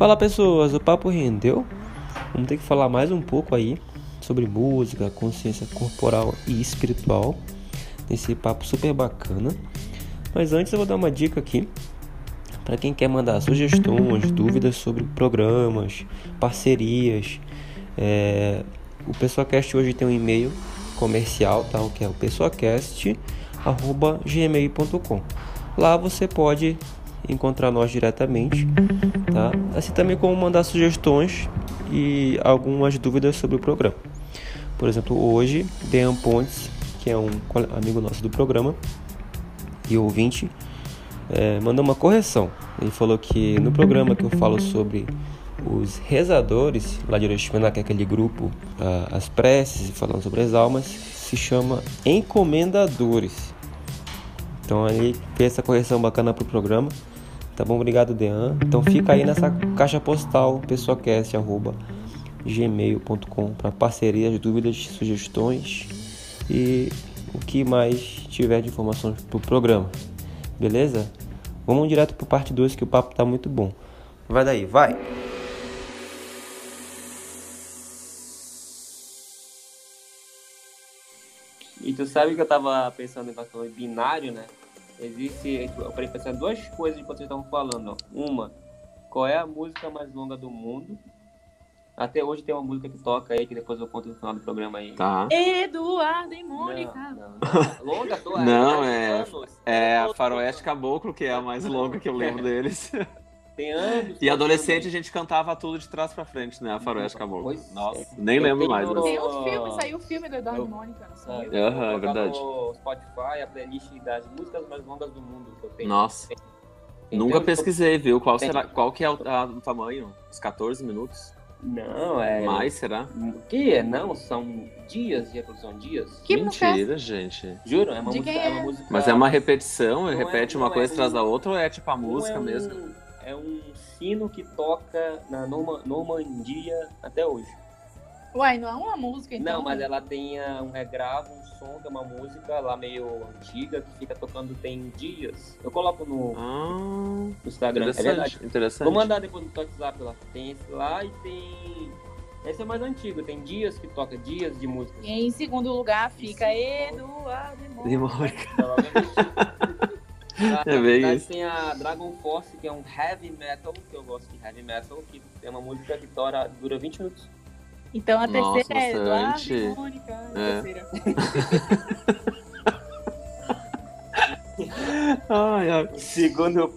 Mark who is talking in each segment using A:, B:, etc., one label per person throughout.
A: Fala pessoas, o papo rendeu? Vamos ter que falar mais um pouco aí sobre música, consciência corporal e espiritual nesse papo super bacana. Mas antes eu vou dar uma dica aqui para quem quer mandar sugestões, dúvidas sobre programas, parcerias. É... O PessoaCast hoje tem um e-mail comercial, tá? que é o pessoacast@gmail.com. Lá você pode encontrar nós diretamente, tá? Assim também como mandar sugestões e algumas dúvidas sobre o programa. Por exemplo, hoje, Dean Pontes, que é um amigo nosso do programa e ouvinte, é, mandou uma correção. Ele falou que no programa que eu falo sobre os rezadores, lá de Hiroshima, que é aquele grupo, as preces, falando sobre as almas, se chama encomendadores. Então ele fez essa correção bacana pro programa. Tá bom? Obrigado, Dean. Então fica aí nessa caixa postal, pessoacast.gmail.com para parcerias, dúvidas, sugestões e o que mais tiver de informações pro programa. Beleza? Vamos direto pro parte 2 que o papo tá muito bom. Vai daí, vai! E tu sabe que eu tava pensando em binário, né? Existe, eu parei pensando duas coisas que vocês estavam falando. Ó. Uma, qual é a música mais longa do mundo? Até hoje tem uma música que toca aí, que depois eu conto no final do programa aí.
B: Tá.
C: Eduardo e Mônica.
B: Não, não. Longa, tô Não, é, é a Faroeste Caboclo, que é a mais longa que eu lembro deles.
A: Tem anos.
B: E adolescente a gente cantava tudo de trás pra frente, né? A Faroeste Caboclo. Pois Nossa, é. nem eu lembro mais.
C: Tem um filme, saiu o filme do Eduardo eu... Mônica.
B: Aham, é, é verdade.
A: no Spotify a playlist das músicas mais longas do mundo que eu tenho.
B: Nossa. Tem, Nunca pesquisei, viu? Qual, será, qual que é o, a, o tamanho? Os 14 minutos?
A: Não, é.
B: Mais, será?
A: Que é? Não, são dias de reprodução, dias.
B: Que Mentira, gente.
A: Juro, é uma, música, é? é uma música.
B: Mas é uma repetição, não repete é, uma coisa é atrás da outra ou é tipo a música
A: é um...
B: mesmo?
A: É um sino que toca na Normandia até hoje.
C: Uai, não é uma música, então?
A: Não, mas ela tem ah, um regravo, um som, é uma música lá meio antiga, que fica tocando tem dias. Eu coloco no,
B: ah,
A: no Instagram, é
B: verdade. Interessante.
A: Vou mandar depois no WhatsApp lá. Tem esse lá e tem... Esse é mais antigo, tem dias que toca, dias de música.
C: E em segundo lugar fica Eduardo
B: de É bem isso.
A: Tem a Dragon Force, que é um heavy metal, que eu gosto de heavy metal, que é uma música que tora, dura 20 minutos.
C: Então a Nossa, terceira é Eduardo e Mônica. É. Terceira.
B: ai, ai.
A: Segundo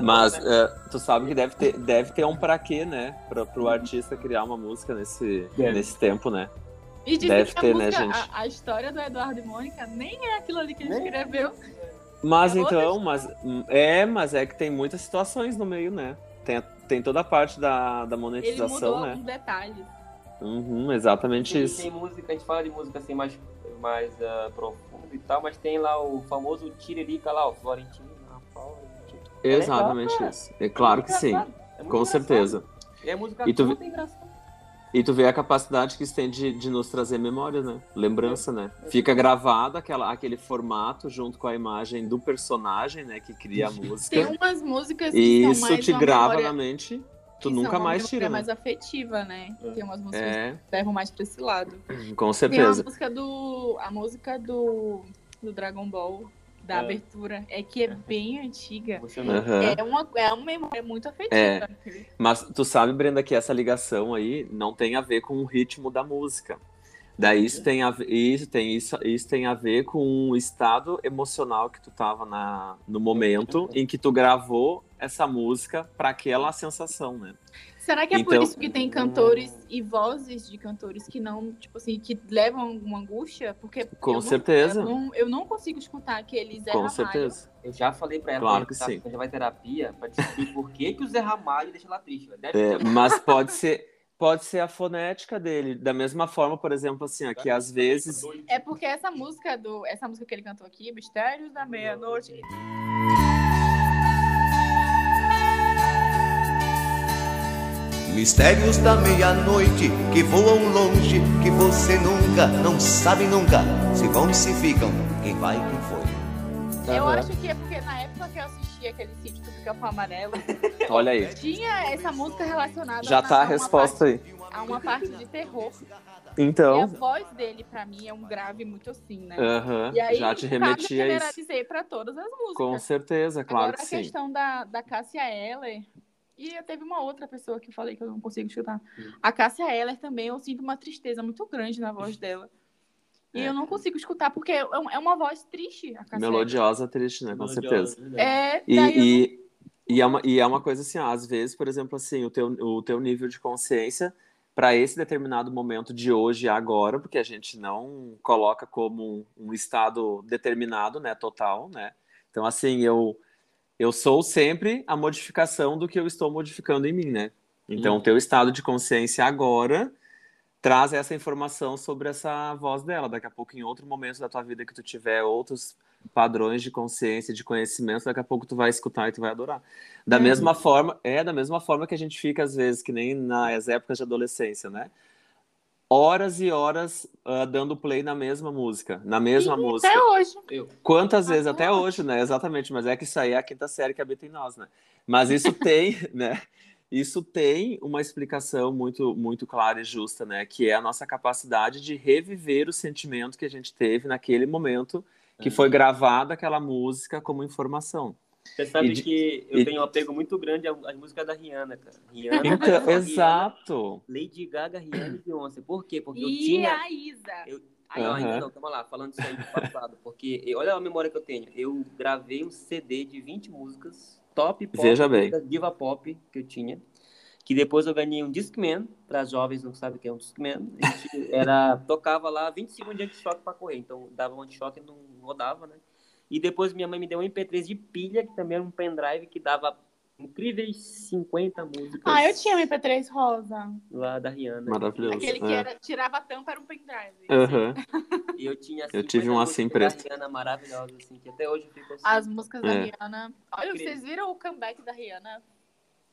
B: Mas é, tu sabe que deve ter, deve ter um pra quê, né? Pra, pro artista criar uma música nesse, nesse tempo, né?
C: E deve ter, né, música, né, gente? A, a, história do Eduardo e Mônica nem é aquilo ali que ele escreveu.
B: Mas é então, mas é, mas é que tem muitas situações no meio, né? Tem, tem toda a parte da, da monetização, ele mudou né?
C: Alguns detalhes.
B: Uhum, exatamente
A: tem,
B: isso.
A: Tem música, a gente fala de música assim mais, mais uh, profunda e tal, mas tem lá o famoso Tiririca lá, o Florentino.
B: Exatamente é isso. É claro que sim. É com certeza.
A: E a música
B: e tu... E tu vê a capacidade que isso tem de, de nos trazer memória, né? Lembrança, né? Fica gravada aquela, aquele formato junto com a imagem do personagem, né? Que cria a música.
C: Tem umas músicas que
B: E isso te grava memória... na mente tu que nunca mais tira. É
C: mais afetiva, né? É. Tem umas músicas é. que levam mais pra esse lado.
B: Com certeza.
C: Tem a música do. A música do, do Dragon Ball. Da é. abertura, é que é bem antiga.
B: Uhum.
C: É, uma, é uma memória muito afetiva.
B: É. Mas tu sabe, Brenda, que essa ligação aí não tem a ver com o ritmo da música. Daí isso tem a, isso tem isso, isso tem a ver com o estado emocional que tu tava na, no momento em que tu gravou essa música para aquela sensação, né?
C: Será que é então, por isso que tem cantores e vozes de cantores que não, tipo assim, que levam alguma angústia? Porque
B: com eu certeza.
C: Não, eu, não, eu não consigo escutar aquele Zé
B: Com
C: Ramalho.
B: certeza.
A: Eu já falei pra ela
B: claro que,
A: que
B: sim.
A: já vai terapia pra descobrir por que, que o Zé Ramalho deixa ela triste.
B: É, mas pode ser pode ser a fonética dele, da mesma forma, por exemplo, assim, aqui às vezes
C: É porque essa música do, essa música que ele cantou aqui, Mistérios da Meia-Noite,
D: Mistérios da meia-noite que voam longe, que você nunca, não sabe nunca, se vão e se ficam, quem vai e quem foi.
C: Eu acho que é porque na época que eu assisti aquele sítio do Pica-Pau Amarelo,
B: Olha aí.
C: tinha essa música relacionada
B: Já
C: a,
B: tá a
C: uma
B: resposta aí.
C: parte, a uma parte de terror. E a
B: Então,
C: voz dele, pra mim, é um grave muito assim, né?
B: aham,
C: E aí,
B: já te remetia a isso.
C: generalizei pra todas as músicas.
B: Com certeza, claro
C: Agora
B: que
C: a
B: sim.
C: questão da, da Cássia Eller. E teve uma outra pessoa que eu falei que eu não consigo escutar.
B: Hum.
C: A Cássia Eller também, eu sinto uma tristeza muito grande na voz dela. E
B: É.
C: eu não consigo escutar, porque é é uma voz triste, a Cássia.
B: Melodiosa, triste, né? Com certeza.
C: É,
B: E,
C: daí eu
B: e, e, é uma, e é uma coisa assim, ó, às vezes, por exemplo, assim, o teu, o teu nível de consciência para esse determinado momento de hoje e agora, porque a gente não coloca como um, um estado determinado, né, total, né? Então, assim, eu eu sou sempre a modificação do que eu estou modificando em mim, né? Então, o teu estado de consciência agora traz essa informação sobre essa voz dela. Daqui a pouco, em outro momento da tua vida que tu tiver outros padrões de consciência, de conhecimento, daqui a pouco tu vai escutar e tu vai adorar. Da
C: Uhum.
B: mesma forma, é da mesma forma que a gente fica às vezes que nem nas épocas de adolescência, né? Horas e horas ah, dando play na mesma música, na mesma música.
C: até hoje.
B: Quantas vezes,
C: Até
B: até hoje, né? Exatamente, mas é que isso aí é a quinta série que habita em nós, né? Mas isso tem, né? Isso tem uma explicação muito, muito clara e justa, né? Que é a nossa capacidade de reviver o sentimento que a gente teve naquele momento que foi gravada aquela música como informação.
E: Você sabe
B: de-
E: que eu
B: e-
E: tenho um apego muito grande às músicas da Rihanna, cara. Rihanna,
B: Então,
E: Rihanna,
B: exato.
E: Lady Gaga, Rihanna e Beyoncé. Por quê? Porque eu
C: E
E: tinha.
C: a Isa.
E: Eu... Aí, ó, ainda
B: Aham.
E: não, calma lá, falando isso aí do passado. Porque eu- olha a memória que eu tenho. Eu gravei um CD de 20 músicas, top pop,
B: Veja bem.
E: diva pop que eu tinha. Que depois eu ganhei um Discman, para jovens não sabem o que é um Discman. A gente era, tocava lá 20 segundos de anti-choque para correr. Então dava um anti-choque e não rodava, né? E depois minha mãe me deu um MP3 de pilha, que também era um pendrive que dava incríveis 50 músicas.
C: Ah, eu tinha um MP3 rosa.
E: Lá da Rihanna.
B: Maravilhoso.
C: Aquele que
B: é.
C: era, tirava a tampa, era um pendrive.
B: Aham.
E: E eu tinha
B: Eu tive
E: 50
B: um assim preto.
E: Da Rihanna maravilhosa, assim, que até hoje eu fico assim.
C: As músicas da
B: É.
C: Rihanna. Olha,
E: Incrível.
C: vocês viram o comeback da Rihanna?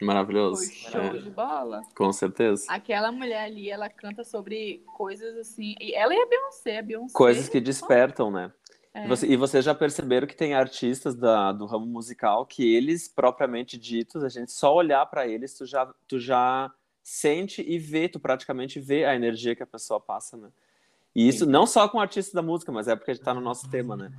B: Maravilhoso.
C: Foi show
B: É,
C: de bola.
B: com certeza.
C: Aquela mulher ali, ela canta sobre coisas assim. E ela e a Beyoncé, a Beyoncé.
B: Coisas que despertam, né?
C: É.
B: Você- e vocês já perceberam que tem artistas da- do ramo musical que eles, propriamente ditos, a gente só olhar para eles, tu já, tu já sente e vê, tu praticamente vê a energia que a pessoa passa, né? E isso não só com artistas da música, mas é porque a gente tá no nosso tema, né?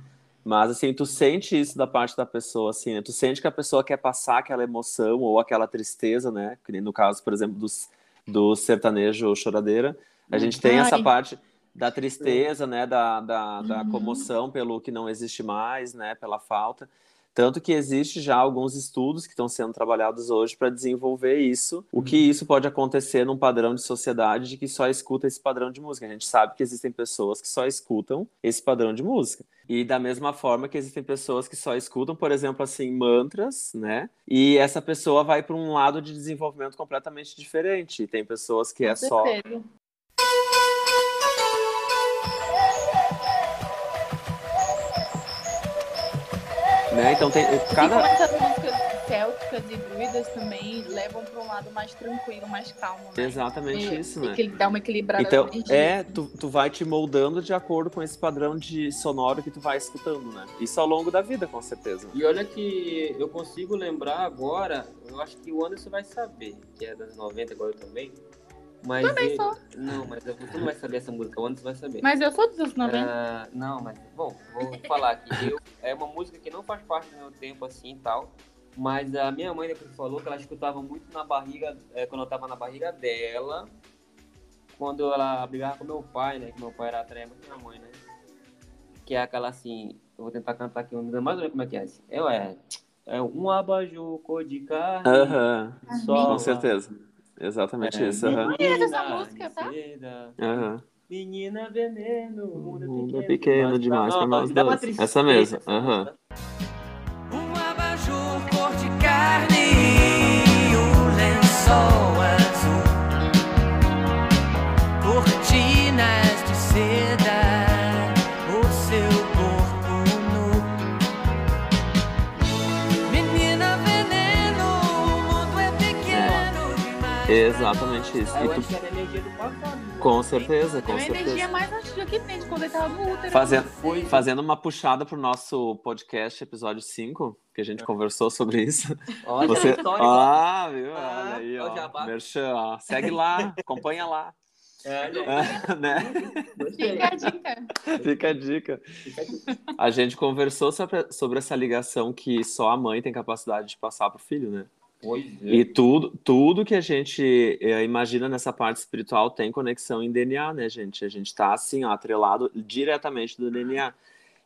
B: Mas assim, tu sente isso da parte da pessoa, assim, né? Tu sente que a pessoa quer passar aquela emoção ou aquela tristeza, né? No caso, por exemplo, dos, do sertanejo choradeira. A gente tem essa
C: Ai.
B: parte da tristeza, né? Da, da, da
C: Uhum.
B: comoção pelo que não existe mais, né? Pela falta. Tanto que existe já alguns estudos que estão sendo trabalhados hoje para desenvolver isso. O que isso pode acontecer num padrão de sociedade de que só escuta esse padrão de música. A gente sabe que existem pessoas que só escutam esse padrão de música. E da mesma forma que existem pessoas que só escutam, por exemplo, assim, mantras, né? E essa pessoa vai para um lado de desenvolvimento completamente diferente. E tem pessoas que é só Né? Então tem
C: E como
B: cada.
C: essas músicas célticas e druidas também levam para um lado mais tranquilo, mais calmo. Né?
B: Exatamente
C: E-
B: isso,
C: e
B: né?
C: que dá uma equilibrada
B: Então, é, tu, tu vai te moldando de acordo com esse padrão de sonoro que tu vai escutando, né? Isso ao longo da vida, com certeza.
E: E olha que eu consigo lembrar agora, eu acho que o Anderson vai saber, que é das 90 agora também. Mas
C: Também
E: ele-
C: sou.
E: Não, mas eu- tu não vai saber essa música, o Anderson vai saber.
C: Mas eu sou dos anos 90.
E: Ah, não, mas, bom, vou falar aqui. Eu, é uma música que não faz parte do meu tempo assim e tal. Mas a minha mãe depois falou que ela escutava muito na barriga, é, quando eu tava na barriga dela, quando ela brigava com meu pai, né? Que meu pai era atraído muito minha mãe, né? Que é aquela assim, eu vou tentar cantar aqui, mais ou menos como é que é. Assim. Eu é, é um abajur cor de carne,
B: Aham,
E: só
B: com certeza. Exatamente
E: É,
B: isso. Aham.
C: conheço essa
E: menina
C: música, tá?
B: Aham.
E: Menina veneno, o mundo é
B: O mundo
E: pequeno,
B: é pequeno demais pra nós dois.
E: tristeza
B: Essa mesmo,
E: música.
F: Um abajur cor de carne e um lençol
B: Exatamente isso.
E: Aí
B: E
E: eu
B: tu,
E: acho que era a energia do passado. né?
B: com certeza,
C: É
B: com
C: uma energia
B: certeza.
C: mais antiga que tem de quando ele tava no útero.
B: Fazendo,
E: Foi.
B: fazendo uma puxada pro nosso podcast, episódio 5, que a gente conversou sobre isso.
E: Olha
B: Você...
E: a história.
B: Ah, viu?
E: Ah,
B: Olha aí,
E: ó o
B: ó. Merchan, ó. Segue lá, acompanha lá.
E: Olha,
B: né?
E: gostei.
C: Fica a dica.
B: Fica a dica. A gente conversou sobre, sobre essa ligação que só a mãe tem capacidade de passar pro filho, né?
E: Pois é.
B: E tudo, tudo que a gente eh, imagina nessa parte espiritual tem conexão em DNA, né, gente? A gente está assim, ó, atrelado diretamente do DNA.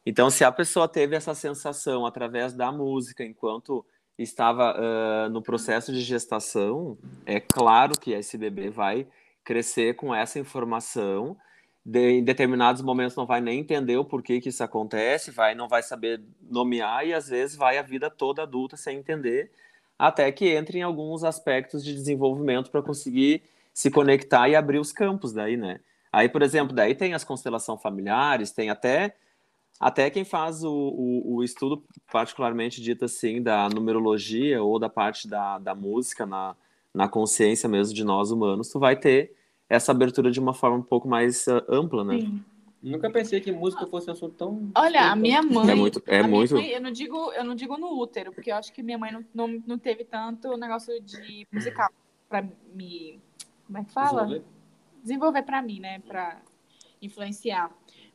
B: Então, se a pessoa teve essa sensação através da música enquanto estava ah, no processo de gestação, é claro que esse bebê vai crescer com essa informação. De, em determinados momentos não vai nem entender o porquê que isso acontece, vai não vai saber nomear e às vezes vai a vida toda adulta sem entender até que entre em alguns aspectos de desenvolvimento para conseguir se conectar e abrir os campos daí, né? Aí, por exemplo, daí tem as constelações familiares, tem até até quem faz o, o, o estudo particularmente dito assim da numerologia ou da parte da, da música na, na consciência mesmo de nós humanos, tu vai ter essa abertura de uma forma um pouco mais ah, ampla, né?
C: Sim.
E: Nunca pensei que música fosse um assunto tão.
C: Olha, a minha mãe.
B: É muito, é muito.
C: mãe, eu não digo, eu não digo no útero, porque eu acho que minha mãe não, não, não teve tanto negócio de musical pra me. Como é que fala?
E: Desenvolver.
C: Desenvolver pra mim, né? Pra influenciar.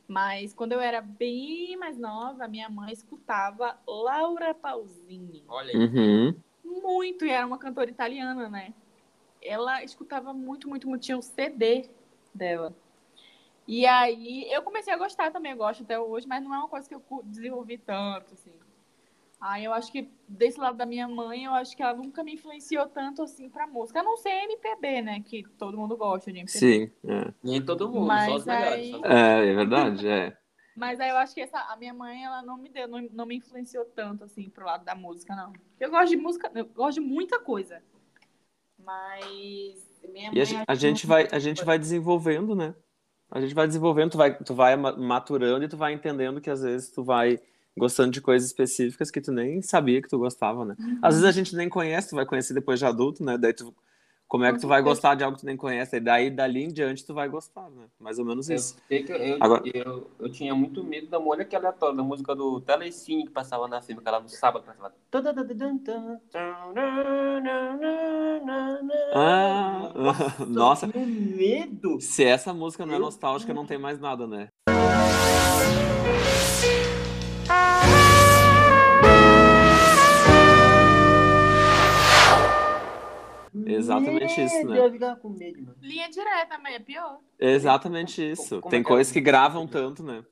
C: Mas quando eu era bem mais nova, minha mãe escutava Laura Pausini.
E: Olha aí.
B: Uhum.
C: Muito, e era uma cantora italiana, né? Ela escutava muito, muito, muito. Tinha o CD dela. E aí eu comecei a gostar também, eu gosto até hoje, mas não é uma coisa que eu desenvolvi tanto, assim. Aí eu acho que desse lado da minha mãe, eu acho que ela nunca me influenciou tanto assim pra música. A não ser MPB, né? Que todo mundo gosta de MPB.
B: Sim, é.
E: Nem todo mundo,
C: Mas
E: só os
C: aí-
E: melhores.
B: É, é verdade, é.
C: Mas aí eu acho que essa, a minha mãe, ela não me deu, não, não me influenciou tanto, assim, pro lado da música, não. Eu gosto de música, eu gosto de muita coisa. Mas minha mãe.
B: E a, a gente vai, a gente vai desenvolvendo, né? A gente vai desenvolvendo, tu vai, tu vai ma- maturando e tu vai entendendo que às vezes tu vai gostando de coisas específicas que tu nem sabia que tu gostava, né? Às vezes a gente nem conhece, tu vai conhecer depois de adulto, né? Daí tu, como é que tu vai gostar de algo que tu nem conhece? E daí dali em diante tu vai gostar, né? Mais ou menos
E: Eu,
B: isso.
E: sei que eu,
B: Agora-
E: eu, eu tinha muito medo da mulher que aleatória, da música do Telecine que passava na firma, que ela no sábado passava.
B: Ah, nossa.
E: Eu tinha medo.
B: Se essa música não é
E: Eu-
B: nostálgica, não tem mais nada, né? Exatamente isso, né?
E: Eu ficava com medo, mano.
C: Linha direta, mas é pior.
B: Exatamente isso.
E: Como
B: Tem
E: é que é?
B: coisas que gravam tanto, né?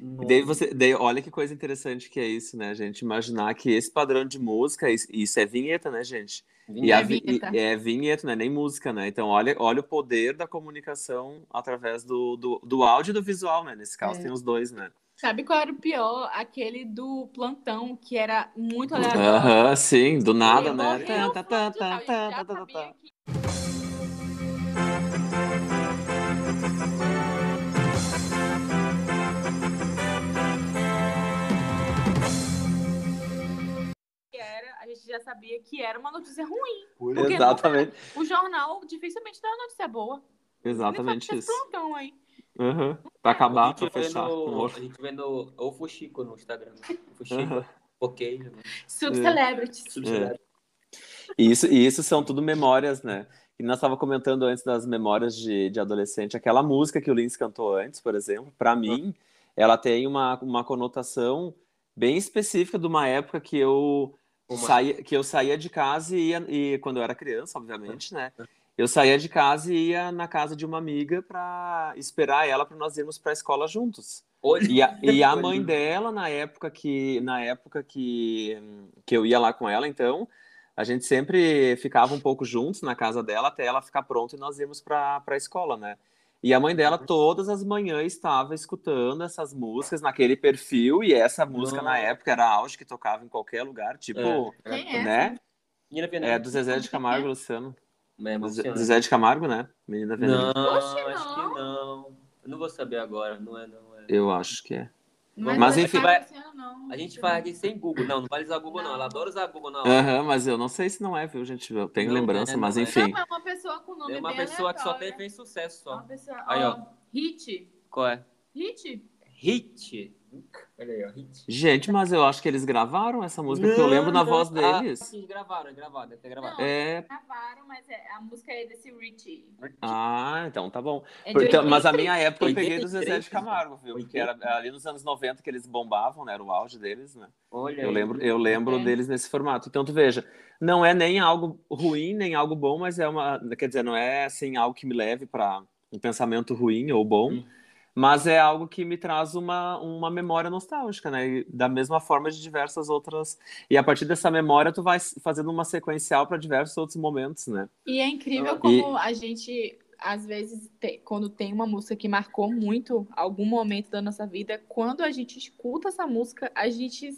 B: E daí você, daí, olha que coisa interessante que é isso, né, gente? Imaginar que esse padrão de música, isso, isso é vinheta, né, gente? E
C: É
B: a vi-
C: vinheta.
B: e- é vinheta, não é nem música, né? Então, olha, olha o poder da comunicação através do, do, do áudio e do visual, né? Nesse caso,
C: É.
B: tem os dois, né?
C: Sabe qual era o pior? Aquele do plantão, que era muito aleatório.
B: Aham, sim, do nada, né? Tá, tá, tá, tá,
C: e
B: tá, tá, tá, tá.
C: a gente já sabia que era uma notícia ruim.
B: Exatamente,
C: O jornal dificilmente dá uma notícia boa.
B: exatamente isso.
C: plantão aí.
B: Aham. Pra
E: A
B: acabar,
E: gente vê
B: fechar.
E: no, a gente vê no o Fuxico no Instagram. Fuxico,
B: Aham.
E: porque né?
C: Subcelebrities.
E: Subsidiário.
B: E isso, e isso são tudo memórias, né? E nós estávamos comentando antes das memórias de, de adolescente, aquela música que o Lins cantou antes, por exemplo, para mim, ela tem uma, uma conotação bem específica de uma época que eu
E: Uma-
B: saía, que eu saía de casa e, ia, e quando eu era criança, obviamente, né? Eu saía de casa e ia na casa de uma amiga para esperar ela para nós irmos para a escola juntos.
E: Olha,
B: E a, e a mãe dela, na época que na época que, que eu ia lá com ela, então, a gente sempre ficava um pouco juntos na casa dela até ela ficar pronta e nós íamos para a escola, né? E a mãe dela todas as manhãs estava escutando essas músicas naquele perfil e essa música na época era auge que tocava em qualquer lugar, tipo,
E: É,
C: é?
B: né? É do Zezé de Camargo, Luciano.
E: É
B: Do Zé- de Camargo, né? Menina
E: Não,
B: Veneno.
E: Acho
C: não.
E: que não. Eu não vou saber agora, não é não. É.
B: Eu acho que é.
C: Mas,
B: Mas,
C: não
B: enfim,
E: vai-
C: não.
E: A gente faz aqui sem Google. Não, não vale usar Google, não. Ela adora usar Google, não.
B: Aham, mas eu não sei se não é, viu, gente? Eu tenho
E: Não,
B: lembrança,
E: não é,
B: mas
E: não é.
B: enfim.
C: Não, é uma pessoa com nome
E: É uma
C: bem
E: pessoa que só
C: aleatório.
E: tem, fez sucesso
C: É uma
E: só.
C: pessoa...
E: Aí, ó.
C: Hit.
E: Qual é?
C: Hit?
E: Hit. Olha aí, ó. Hit.
B: Gente, mas eu acho que eles gravaram essa música, porque eu lembro na voz
E: Ah,
B: deles.
E: sim, gravaram, gravaram, deve ter gravado.
C: Não.
B: É.
C: Gravaram, mas é- a música é desse Richie.
B: Ah, então tá bom.
C: É
B: Então, mas a
C: 83.
B: minha época eu peguei do
E: 83,
B: Zezé de Camargo, viu? Porque era
E: 83.
B: ali nos anos 90 que eles bombavam, né? Era o auge deles, né?
E: Olha
B: Eu
E: aí.
B: lembro, eu lembro
C: É.
B: deles nesse formato. Então tu veja, não é nem algo ruim, nem algo bom, mas é uma, quer dizer, não é assim algo que me leve para um pensamento ruim ou bom,
E: Hum.
B: Mas é algo que me traz uma, uma memória nostálgica, né? E da mesma forma de diversas outras. E a partir dessa memória tu vai fazendo uma sequencial para diversos outros momentos, né?
C: E é incrível
E: E-
C: como a gente, às vezes, te- quando tem uma música que marcou muito algum momento da nossa vida, quando a gente escuta essa música, a gente,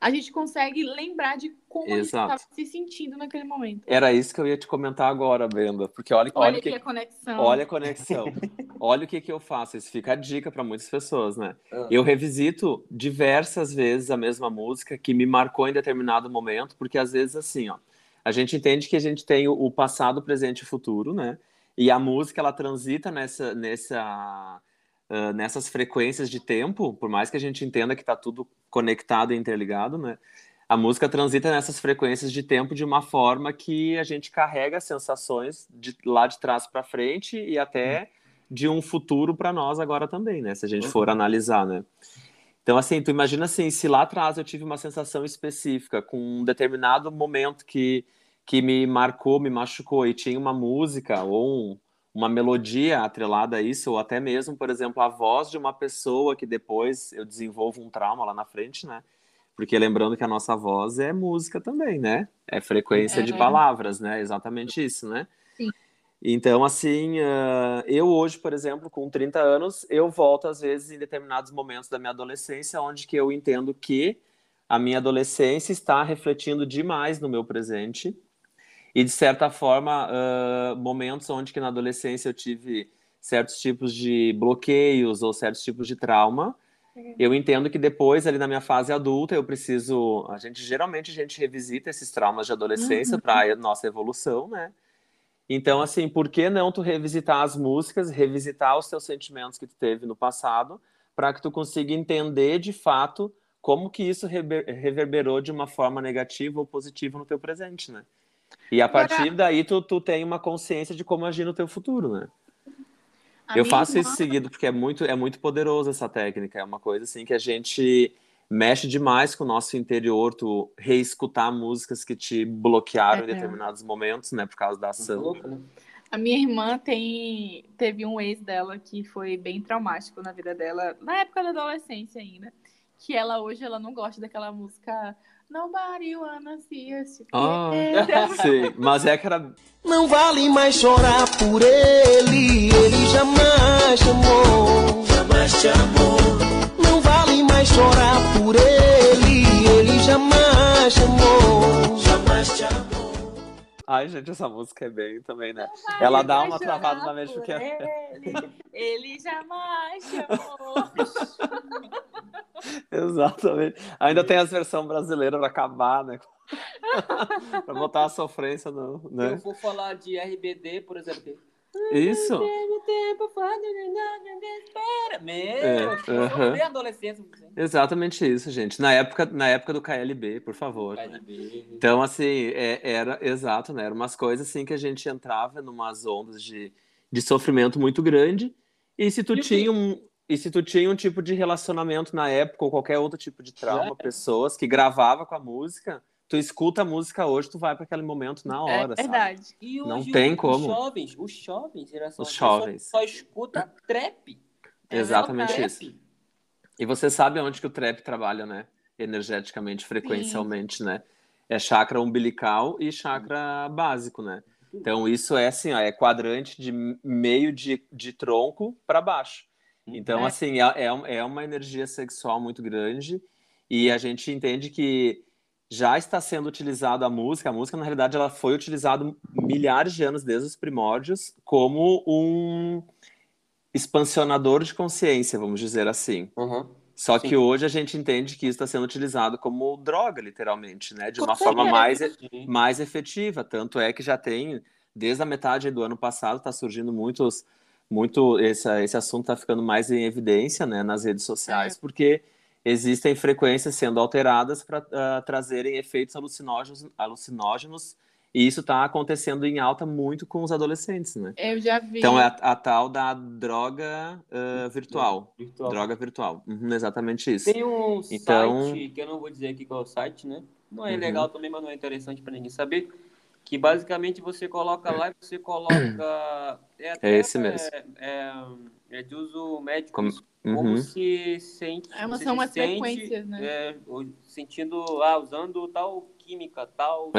C: a gente consegue lembrar de como a gente
B: Exato.
C: estava se sentindo naquele momento.
B: Era isso que eu ia te comentar agora, Brenda, porque olha,
C: Olha,
B: olha que
C: a conexão.
B: Olha a conexão. Olha o que, que eu faço. Isso fica a dica para muitas pessoas, né?
E: Ah.
B: Eu revisito diversas vezes a mesma música que me marcou em determinado momento, porque às vezes assim, ó, a gente entende que a gente tem o- o passado, o presente e o futuro, né? E a música ela transita nessa, nessa, ah, nessas frequências de tempo, por mais que a gente entenda que está tudo conectado e interligado, né? A música transita nessas frequências de tempo de uma forma que a gente carrega sensações de lá de trás para frente e até de um futuro para nós agora também, né? Se a gente for analisar, né? Então, assim, tu imagina assim, se lá atrás eu tive uma sensação específica com um determinado momento que, que me marcou, me machucou e tinha uma música ou um- uma melodia atrelada a isso, ou até mesmo, por exemplo, a voz de uma pessoa que depois eu desenvolvo um trauma lá na frente, né? Porque lembrando que a nossa voz é música também, né? É frequência de
C: É.
B: palavras, né? Exatamente isso, né?
C: Sim.
B: Então, assim, ah, eu hoje, por exemplo, com 30 anos, eu volto às vezes em determinados momentos da minha adolescência, onde que eu entendo que a minha adolescência está refletindo demais no meu presente. E, de certa forma, ah, momentos onde que na adolescência eu tive certos tipos de bloqueios ou certos tipos de trauma, eu entendo que depois, ali na minha fase adulta, eu preciso. A gente geralmente a gente revisita esses traumas de adolescência para a nossa evolução, né? Então, assim, por que não tu revisitar as músicas, revisitar os teus sentimentos que tu teve no passado, para que tu consiga entender de fato como que isso rever- reverberou de uma forma negativa ou positiva no teu presente, né? E a
C: Agora-
B: partir daí tu, tu tem uma consciência de como agir no teu futuro, né?
C: A
B: Eu faço
C: irmã-
B: isso seguido porque é muito, é muito poderoso essa técnica. É uma coisa assim que a gente mexe demais com o nosso interior, tu reescutar músicas que te bloquearam em
C: É.
B: determinados momentos, né, por causa da ação.
E: Louco, né?
C: A minha irmã tem teve um ex dela que foi bem traumático na vida dela, na época da adolescência ainda. Que ela hoje ela não gosta daquela música Nobody wanna see us
B: Ah, sim, mas é que era
G: Não vale mais chorar por ele, ele jamais te amou. Jamais te amou. Não vale mais chorar
B: Ai, gente, essa música é bem também, né? Ela dá uma travada na porque é
C: Ele, ele jamais chamou.
B: Exatamente. Ainda tem as versões brasileiras para acabar, né? para botar a sofrência no,
E: Se eu
B: né?
E: for falar de RBD, por exemplo, que-
B: Isso.
E: Tempo, de espera. Meu,
B: É, aham.
E: bem adolescência.
B: Exatamente isso, gente. Na época, na época do KLB, por favor. né?
E: KLB.
B: Então, assim, é- era exato, né? Eram umas coisas assim que a gente entrava numas ondas de, de sofrimento muito grande. E se tu
E: E
B: tinha um. E se tu tinha um tipo de relacionamento na época, ou qualquer outro tipo de trauma, pessoas que gravava com a música, tu escuta a música hoje, tu vai para aquele momento na hora,
C: é
B: sabe?
C: verdade.
E: E
B: Não
E: hoje
B: tem
E: os
B: como.
E: jovens, os jovens, geração
B: Os
E: Z, só-
B: jovens.
E: Só, escuta trap.
C: É
B: Exatamente
C: verdade.
B: isso. E você sabe onde que o trap trabalha, né? Energeticamente, frequencialmente, né? É chakra umbilical e chakra básico, né? Então isso é assim, ó, é quadrante de meio de, de tronco para baixo. Então,
C: É.
B: assim, é, é é uma energia sexual muito grande e a gente entende que já está sendo utilizada a música. A música, na realidade, ela foi utilizada milhares de anos desde os primórdios como um expansionador de consciência, vamos dizer assim.
E: Uhum.
B: Só
E: Sim.
B: que hoje a gente entende que isso está sendo utilizado como droga, literalmente, né? De uma forma mais, mais efetiva. Tanto é que já tem, desde a metade do ano passado, está surgindo muitos, muito esse, esse assunto está ficando mais em evidência, né, nas redes sociais, porque existem frequências sendo alteradas para trazerem efeitos alucinógenos, alucinógenos, e isso está acontecendo em alta muito com os adolescentes, né?
C: Eu já vi.
B: Então é a, a tal da droga ah, virtual.
E: Virtual.
B: Droga virtual. Uhum, exatamente isso.
E: Tem um
B: Então-
E: site, que eu não vou dizer aqui qual é o site, né? Não é
B: Uhum.
E: legal também, mas não é interessante para ninguém saber. Que basicamente você coloca lá e você coloca. É, até,
B: esse mesmo.
E: É, é, é de uso médico.
B: Como- Uhum.
E: se sente.
C: É, mas
E: você
C: são
E: se
C: umas
E: sente,
C: frequências, né?
E: é, sentindo, ah, usando tal química, tal.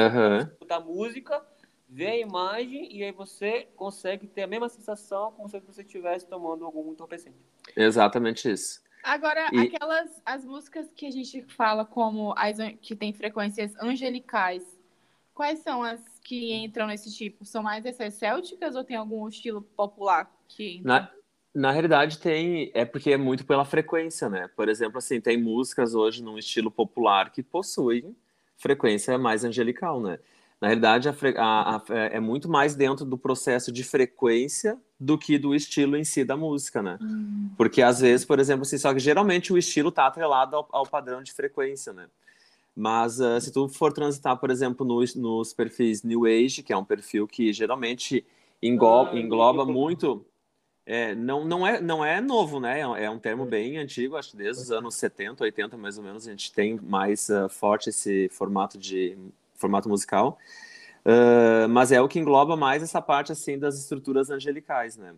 E: Escutar música, ver a imagem e aí você consegue ter a mesma sensação como se você estivesse tomando algum entorpecente.
B: Exatamente isso.
C: Agora,
B: E-
C: aquelas as músicas que a gente fala como as que tem frequências angelicais, quais são as que entram nesse tipo? São mais essas célticas ou tem algum estilo popular que entra?
B: Na, na realidade tem, é porque é muito pela frequência, né? Por exemplo, assim, tem músicas hoje num estilo popular que possuem frequência mais angelical, né? Na realidade, a a- a- é muito mais dentro do processo de frequência do que do estilo em si da música, né?
C: Hum.
B: Porque às vezes, por exemplo, assim, só que geralmente o estilo tá atrelado ao, ao padrão de frequência, né? Mas ah, se tu for transitar, por exemplo, nos, nos perfis New Age, que é um perfil que geralmente engloba,
E: Ah,
B: engloba
E: vi.
B: muito. É, não, não, é, não é novo, né? É um- É termo bem antigo, acho que desde os anos 70, 80 mais ou menos, a gente tem mais ah, forte esse formato de formato musical. Ah, mas é o que engloba mais essa parte assim das estruturas angelicais, né?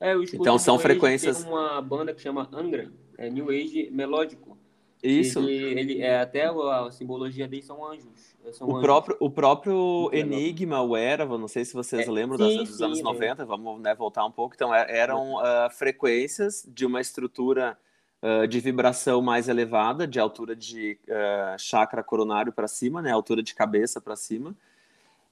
E: É,
B: Então, são
E: New Age,
B: frequências-
E: Tem uma banda que chama Angra, é New Age melódico.
B: Isso.
E: Ele, ele é até a, a simbologia dele são anjos. São
B: O
E: anjos.
B: próprio, o próprio. Enigma, o Erevan, não sei se vocês
E: É,
B: lembram
E: sim,
B: das, dos
E: sim,
B: anos
E: lembro.
B: 90, vamos né, voltar um pouco. Então, é- eram ah, frequências de uma estrutura ah, de vibração mais elevada, de altura de ah, chakra coronário para cima, né, altura de cabeça para cima.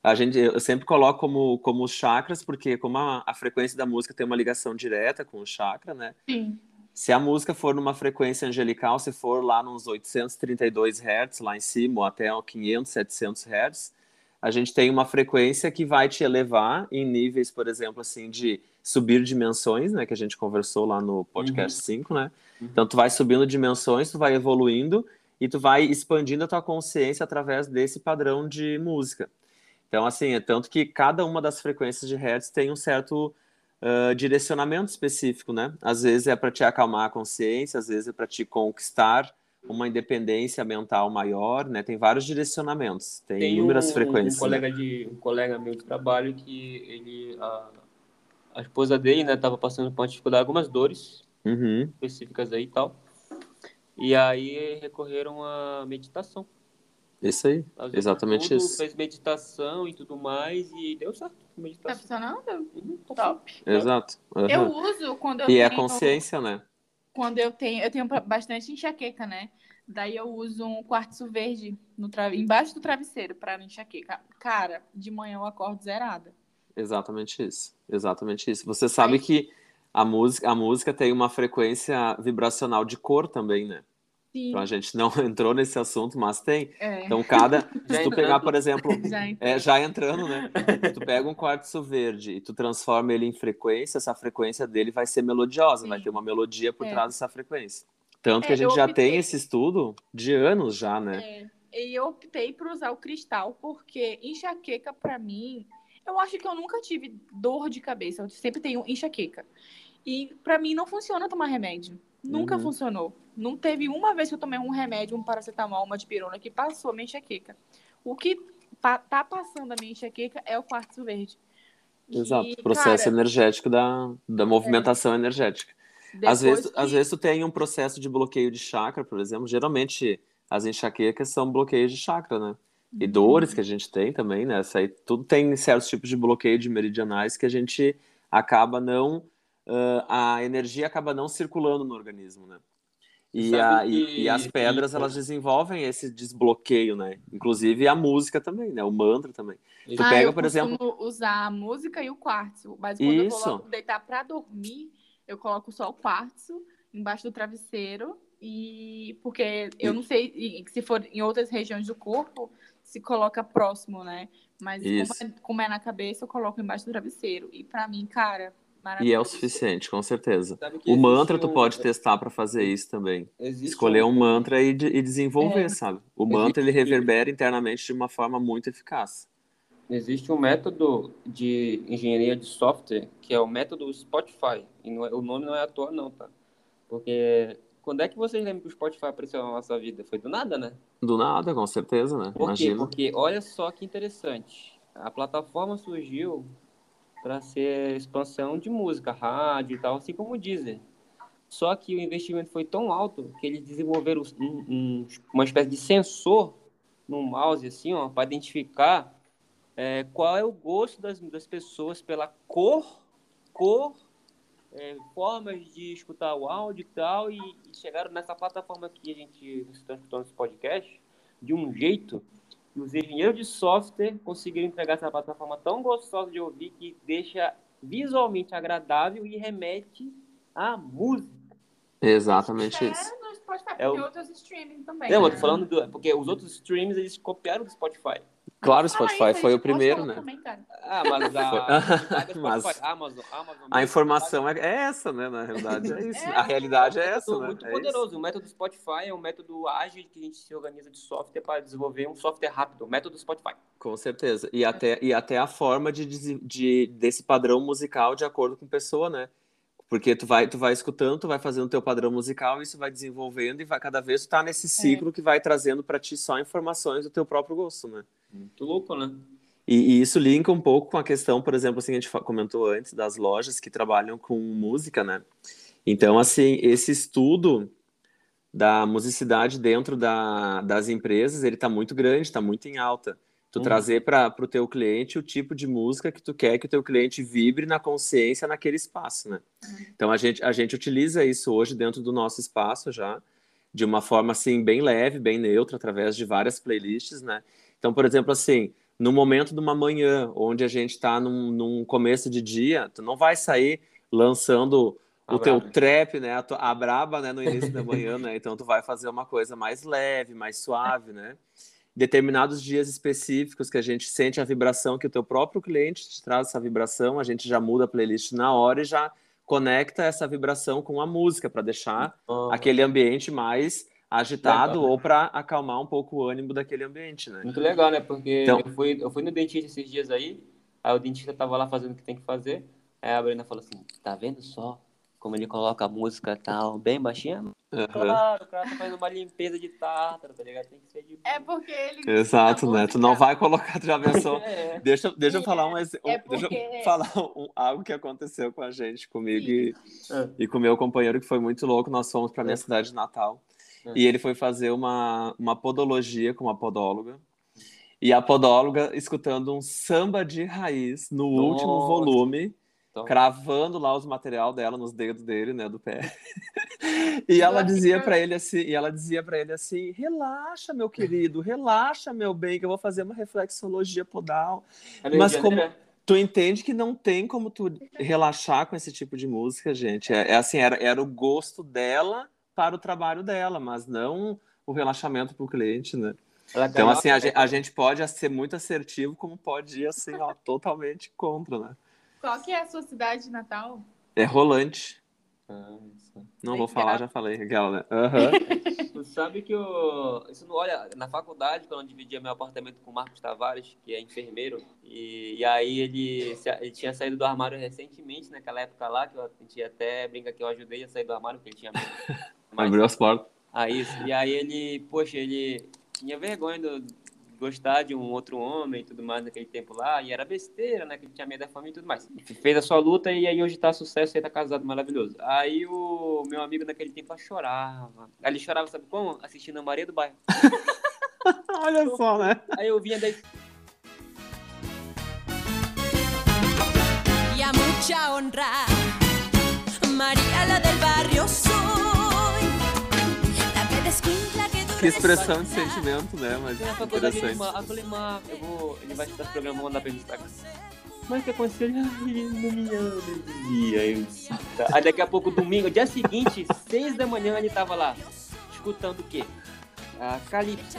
B: A gente, eu sempre coloco como, como os chakras, porque como a, a frequência da música tem uma ligação direta com o chakra, né?
C: Sim.
B: Se a música for numa frequência angelical, se for lá nos 832 Hz, lá em cima, ou até 500, 700 Hz, a gente tem uma frequência que vai te elevar em níveis, por exemplo, assim, de subir dimensões, né, que a gente conversou lá no podcast 5, né? Então, tu vai subindo dimensões, tu vai evoluindo e tu vai expandindo a tua consciência através desse padrão de música. Então, assim, é tanto que cada uma das frequências de Hertz tem um certo ah, direcionamento específico, né? Às vezes é para te acalmar a consciência, às vezes é para te conquistar uma independência mental maior, né? Tem vários direcionamentos, tem,
E: Tem
B: inúmeras
E: um,
B: frequências.
E: um colega de um colega meu de trabalho que ele a, a esposa dele, né, tava passando por uma dificuldade, algumas dores
B: né? Uhum,
E: específicas aí e tal. E aí recorreram à meditação.
B: Isso aí, exatamente
E: tudo,
B: isso.
E: Fez meditação e tudo mais e deu certo. a
C: Tá
E: Meditação.
C: funcionando?
E: Uhum, tá
C: Top.
B: Exato. uhum.
C: Eu uso quando eu
B: E é
C: tenho...
B: consciência, né?
C: Quando eu tenho... Eu tenho bastante enxaqueca, né? Daí eu uso um quartzo verde no tra... embaixo do travesseiro para enxaqueca. Cara, de manhã eu acordo zerada.
B: Exatamente isso. Exatamente isso. Você sabe
C: Aí-
B: que a música, a música tem uma frequência vibracional de cor também, né?
C: Sim.
B: Então a gente não entrou nesse assunto, mas tem.
C: É.
B: Então cada, se tu pegar, por exemplo,
C: Já
B: é, já entrando, né? Tu pega um quartzo verde e tu transforma ele em frequência, essa frequência dele vai ser melodiosa, vai
C: Sim.
B: ter uma melodia por
C: É.
B: trás dessa frequência. Tanto que
C: É,
B: a gente
C: eu
B: já
C: optei-
B: tem esse estudo de anos já, né?
C: É, e eu optei por usar o cristal porque enxaqueca pra mim, eu acho que eu nunca tive dor de cabeça, eu sempre tenho enxaqueca. E pra mim não funciona tomar remédio. Nunca
B: Uhum.
C: funcionou. Não teve uma vez que eu tomei um remédio, um paracetamol, uma dipirona que passou a minha enxaqueca. O que pa- tá passando a minha enxaqueca é o quartzo verde. E,
B: Exato. Processo
C: cara,
B: energético da, da movimentação energética. Às vezes,
C: que-
B: às vezes tu tem um processo de bloqueio de chakra, por exemplo. Geralmente as enxaquecas são bloqueios de chakra, né? E
C: Uhum.
B: dores que a gente tem também, né? Isso aí, tudo tem certos tipos de bloqueio de meridianais que a gente acaba não. Ah, a energia acaba não circulando no organismo, né? E, a, e,
E: que-
B: e as pedras, elas desenvolvem esse desbloqueio, né? Inclusive a música também, né? O mantra também. Tu
C: Ah,
B: pega,
C: eu
B: por exemplo.
C: usar a música e o quartzo. Mas quando
B: Isso.
C: eu coloco deitar pra dormir, eu coloco só o quartzo embaixo do travesseiro E porque eu não sei e- se for em outras regiões do corpo, se coloca próximo, né? Mas como é, como é na cabeça, eu coloco embaixo do travesseiro. E pra mim, cara,
B: E é o suficiente, com certeza. O
E: existe
B: mantra tu
E: um-
B: pode testar pra fazer isso também.
E: existe
B: Escolher um mantra e, de- e desenvolver,
C: É.
B: sabe? O mantra ele reverbera internamente de uma forma muito eficaz.
E: Existe um método de engenharia de software que é o método Spotify. E não é- o nome não é à toa, não, tá? Porque quando é que vocês lembram que o Spotify apareceu na nossa vida? Foi do nada, né?
B: Do nada, com certeza, né?
E: Por quê?
B: Imagina.
E: Porque olha só que interessante. A plataforma surgiu para ser expansão de música, rádio e tal, assim como o Deezer. Só que o investimento foi tão alto que eles desenvolveram um- um- uma espécie de sensor no mouse, assim, ó, para identificar é, qual é o gosto das, das pessoas pela cor, cor, é, formas de escutar o áudio e tal, e, e chegaram nessa plataforma que a gente está escutando esse podcast de um jeito que os engenheiros de software conseguiram entregar essa plataforma tão gostosa de ouvir que deixa visualmente agradável e remete à música.
B: Exatamente isso.
C: É no Spotify,
E: É o-
C: outros streaming também.
E: Não, eu
C: né?
E: tô falando do, porque os outros streams eles copiaram do Spotify.
B: Claro, o
C: Fala aí,
B: Spotify foi o primeiro, né?
E: Ah, mas a,
B: Foi-
E: a
B: Mas-
E: Spotify, Amazon, Amazon,
B: A informação é, é essa, né? Na realidade é isso. A realidade é essa,
E: método
B: né?
E: muito
B: É isso.
E: poderoso. O método Spotify é um método ágil que a gente se organiza de software para desenvolver um software rápido. O método Spotify.
B: Com certeza. E até, e até a forma de, de, desse padrão musical de acordo com pessoa, né? Porque tu vai, tu vai escutando, tu vai fazendo o teu padrão musical, isso vai desenvolvendo e vai cada vez tu tá nesse ciclo que vai trazendo para ti só informações do teu próprio gosto, né?
E: Muito louco, né?
B: E, e isso linka um pouco com a questão, por exemplo, assim, que a gente comentou antes, das lojas que trabalham com música, né? Então, assim, esse estudo da musicidade dentro da, das empresas, ele tá muito grande, tá muito em alta. Tu
E: Uhum.
B: trazer para o teu cliente o tipo de música que tu quer que o teu cliente vibre na consciência naquele espaço, né? Então, a gente, a gente utiliza isso hoje dentro do nosso espaço já, de uma forma, assim, bem leve, bem neutra, através de várias playlists, né? Então, por exemplo, assim, no momento de uma manhã, onde a gente está num, num começo de dia, tu não vai sair lançando
E: A
B: o teu
E: braba.
B: trap, né, a, tua- a braba, né, no início da manhã, né? Então tu vai fazer uma coisa mais leve, mais suave, né? Determinados dias específicos que a gente sente a vibração que o teu próprio cliente te traz essa vibração, a gente já muda a playlist na hora e já conecta essa vibração com a música para deixar aquele ambiente mais agitado
E: Legal.
B: ou para acalmar um pouco o ânimo daquele ambiente, né?
E: Muito legal, né? Porque
B: Então-
E: eu, fui, eu fui no dentista esses dias aí, aí o dentista tava lá fazendo o que tem que fazer, aí a Brenda falou assim, tá vendo só como ele coloca a música e tal, bem baixinha?
B: Aham.
E: Claro, o cara tá fazendo uma limpeza de tártaro, tá ligado? Tem que ser de...
C: É porque ele.
B: Exato, né?
C: música-
B: Tu não vai colocar, tu já pensou.
E: É.
B: Deixa, deixa eu falar um,
C: É
B: deixa eu
C: porque-
B: falar um- algo que aconteceu com a gente, comigo e,
E: É.
B: e com o meu companheiro, que foi muito louco. Nós fomos para minha cidade de Natal
E: É.
B: e ele foi fazer uma, uma podologia com uma podóloga. E a podóloga escutando um samba de raiz no último
E: Nossa.
B: volume,
E: Então,
B: cravando lá os material dela nos dedos dele, né, do pé. E ela dizia para ele assim, e ela dizia para ele assim: "Relaxa, meu querido, relaxa, meu bem, que eu vou fazer uma reflexologia podal". mas como-? Tu entende que não tem como tu relaxar com esse tipo de música, gente. É, é assim, era, era o gosto dela para o trabalho dela, mas não o relaxamento para o cliente, né? Então, assim, a
E: a
B: gente pode ser muito assertivo, como pode ir, assim, ó, totalmente contra, né?
C: Qual que é a sua cidade de Natal?
B: É rolante.
E: Ah, isso.
B: Não vou falar,
C: grave.
B: já falei, aquela, né? Aham.
E: Tu sabe que eu. Isso não olha, na faculdade, quando eu dividia meu apartamento com o Marcos Tavares, que é enfermeiro, e, e aí ele, ele tinha saído do armário recentemente, naquela época lá, que eu, a gente até brinca que eu ajudei a sair do armário, porque ele tinha. Mas-
B: Abriu as portas.
E: Ah, isso. E aí ele, poxa, ele tinha vergonha do- gostar de um outro homem e tudo mais naquele tempo lá, e era besteira, né? Que ele tinha medo da família e tudo mais. Fez a sua luta e aí hoje tá sucesso e tá casado maravilhoso. Aí o meu amigo naquele tempo chorava. Aí ele chorava, sabe como? Assistindo a Maria do Bairro.
B: Olha só, né?
E: Aí eu vinha daí.
F: y a mucha honra. María la del barrio descuida que
B: expressão de sentimento, né? Mas
E: Na faculdade ele, eu falei, eu vou. Ele vai estudar esse programa, vou mandar pra ele Instagram. Mas o que aconteceu? Ele, não me ama. ele dizia. Aí, eu disse, tá. Aí daqui a pouco, domingo, dia seguinte, seis da manhã, ele tava lá. escutando o quê? A Calypso.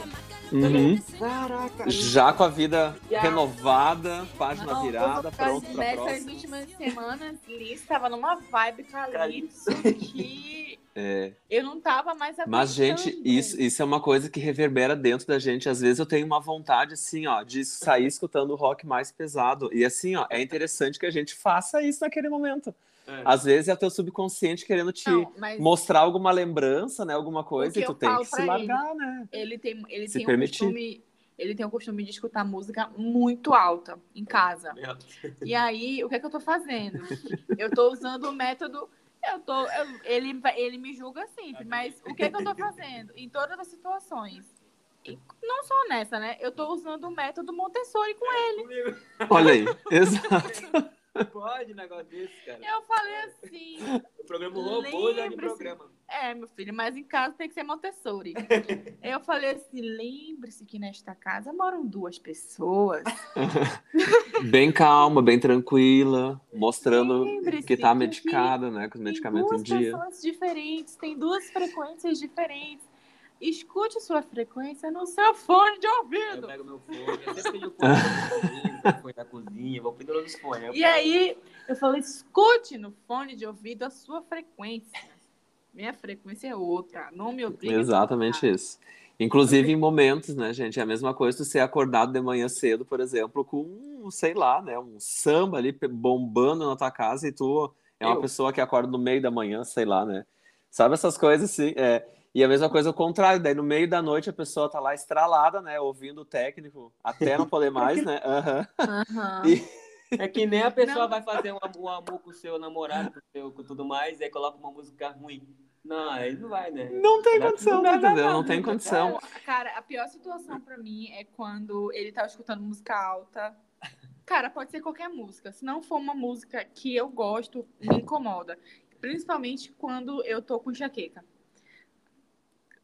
B: Uhum.
E: Caraca.
B: Já com a vida
E: Já.
B: renovada, página
C: Não,
B: virada, pronto pra
C: Nessas
B: próxima.
C: últimas semanas, Liz estava numa vibe calypso que
B: É.
C: eu não tava mais aguentando.
B: Mas, gente, isso, isso é uma coisa que reverbera dentro da gente. Às vezes eu tenho uma vontade, assim, ó, de sair escutando o rock mais pesado. E, assim, ó, é interessante que a gente faça isso naquele momento.
E: É.
B: Às vezes é teu subconsciente querendo te
C: Não, mas
B: mostrar alguma lembrança, né? Alguma coisa,
C: que
B: e tu tem que se largar, né?
C: ele tem, ele
B: Se
C: tem um
B: permitir.
C: costume. Ele tem o costume de escutar música muito alta em casa.
E: Meu
C: E aí, o que é que eu tô fazendo? Eu tô usando o método. Eu tô, eu- ele, ele me julga sempre, mas o que é que eu tô fazendo? Em todas as situações. E não só nessa, né? Eu tô usando o método Montessori com ele.
E: Comigo.
B: Olha aí, exato.
E: Pode um negócio desse, cara.
C: Eu falei assim,
E: O programa robô já de
C: Lembre-se.
E: programa.
C: é, meu filho, mas em casa tem que ser Montessori. Eu falei assim, lembre-se que nesta casa moram duas pessoas.
B: Bem calma, bem tranquila, mostrando que tá
C: que
B: medicada, né? Com os
C: Tem
B: medicamentos em
C: duas
B: dia.
C: pessoas diferentes, tem duas frequências diferentes. Escute sua frequência no seu fone de
E: Aí Eu
C: ouvido.
E: pego meu fone, eu sempre pedi o fone da cozinha, fone da cozinha, vou pendurando os fones.
C: E aí, eu falei, escute no fone de ouvido a sua frequência. Minha frequência é outra, não me obrigue. a
B: Exatamente isso. Inclusive em momentos, né, gente? É a mesma coisa tu ser acordado de manhã cedo, por exemplo, com, um, sei lá, né, um samba ali bombando na tua casa e tu é uma
E: Eu.
B: pessoa que acorda no meio da manhã, sei lá, né? Sabe essas coisas assim? É. E a mesma coisa ao contrário, daí no meio da noite a pessoa tá lá estralada, né, ouvindo o técnico, até não poder mais, né? Aham.
C: Aham.
B: E-
E: É que nem a pessoa
C: Não.
E: vai fazer um, um amor com o seu namorado, com, o seu, com tudo mais, e aí coloca uma música ruim. Não, aí não vai, né?
B: Não tem
E: Não
B: condição, tá
E: não dá,
B: entendendo?
E: não
B: Não tem condição.
C: Não, cara, a pior situação pra mim é quando ele tá escutando música alta. Cara, pode ser qualquer música. Se não for uma música que eu gosto, me incomoda. Principalmente quando eu tô com enxaqueca.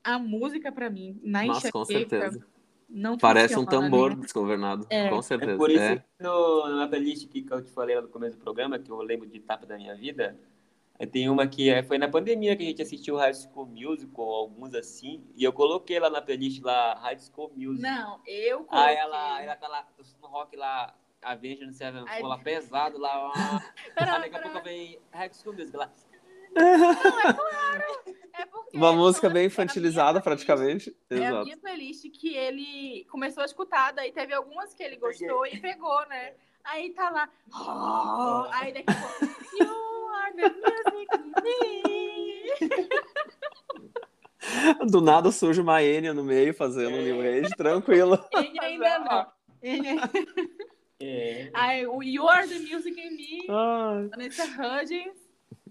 C: A música pra mim, na
B: Mas
C: enxaqueca,
B: com certeza.
C: não
B: Parece um
C: funciona,
B: tambor
C: né?
B: desgovernado,
C: É.
B: com
E: É
B: certeza.
E: por isso
B: É.
E: que no, na playlist que, eu te falei lá no começo do programa, que eu lembro de etapa da minha vida, é, tem uma que é, foi na pandemia que a gente assistiu High School Musical, alguns assim, e eu coloquei lá na playlist lá High School Music.
C: Não, eu coloquei...
E: Aí ela, ela tá lá no rock lá, Avenged Sevenfold lá pesado lá, ó.
C: Pera,
E: aí daqui a pouco vem High School Music lá.
C: É porque
B: Uma música
C: foi
B: bem
C: minha
B: infantilizada, praticamente.
C: É a minha playlist que ele começou a escutar, daí teve algumas que ele gostou e pegou, né? Aí tá lá. "Oh", aí daqui a pouco. You are the music in me.
B: Do nada surge uma Enya no meio fazendo um New Age, tranquilo.
C: Ele ainda não. Ele-
E: É.
C: Aí, o You are the music in me.
B: Ai.
C: Vanessa Hudgens.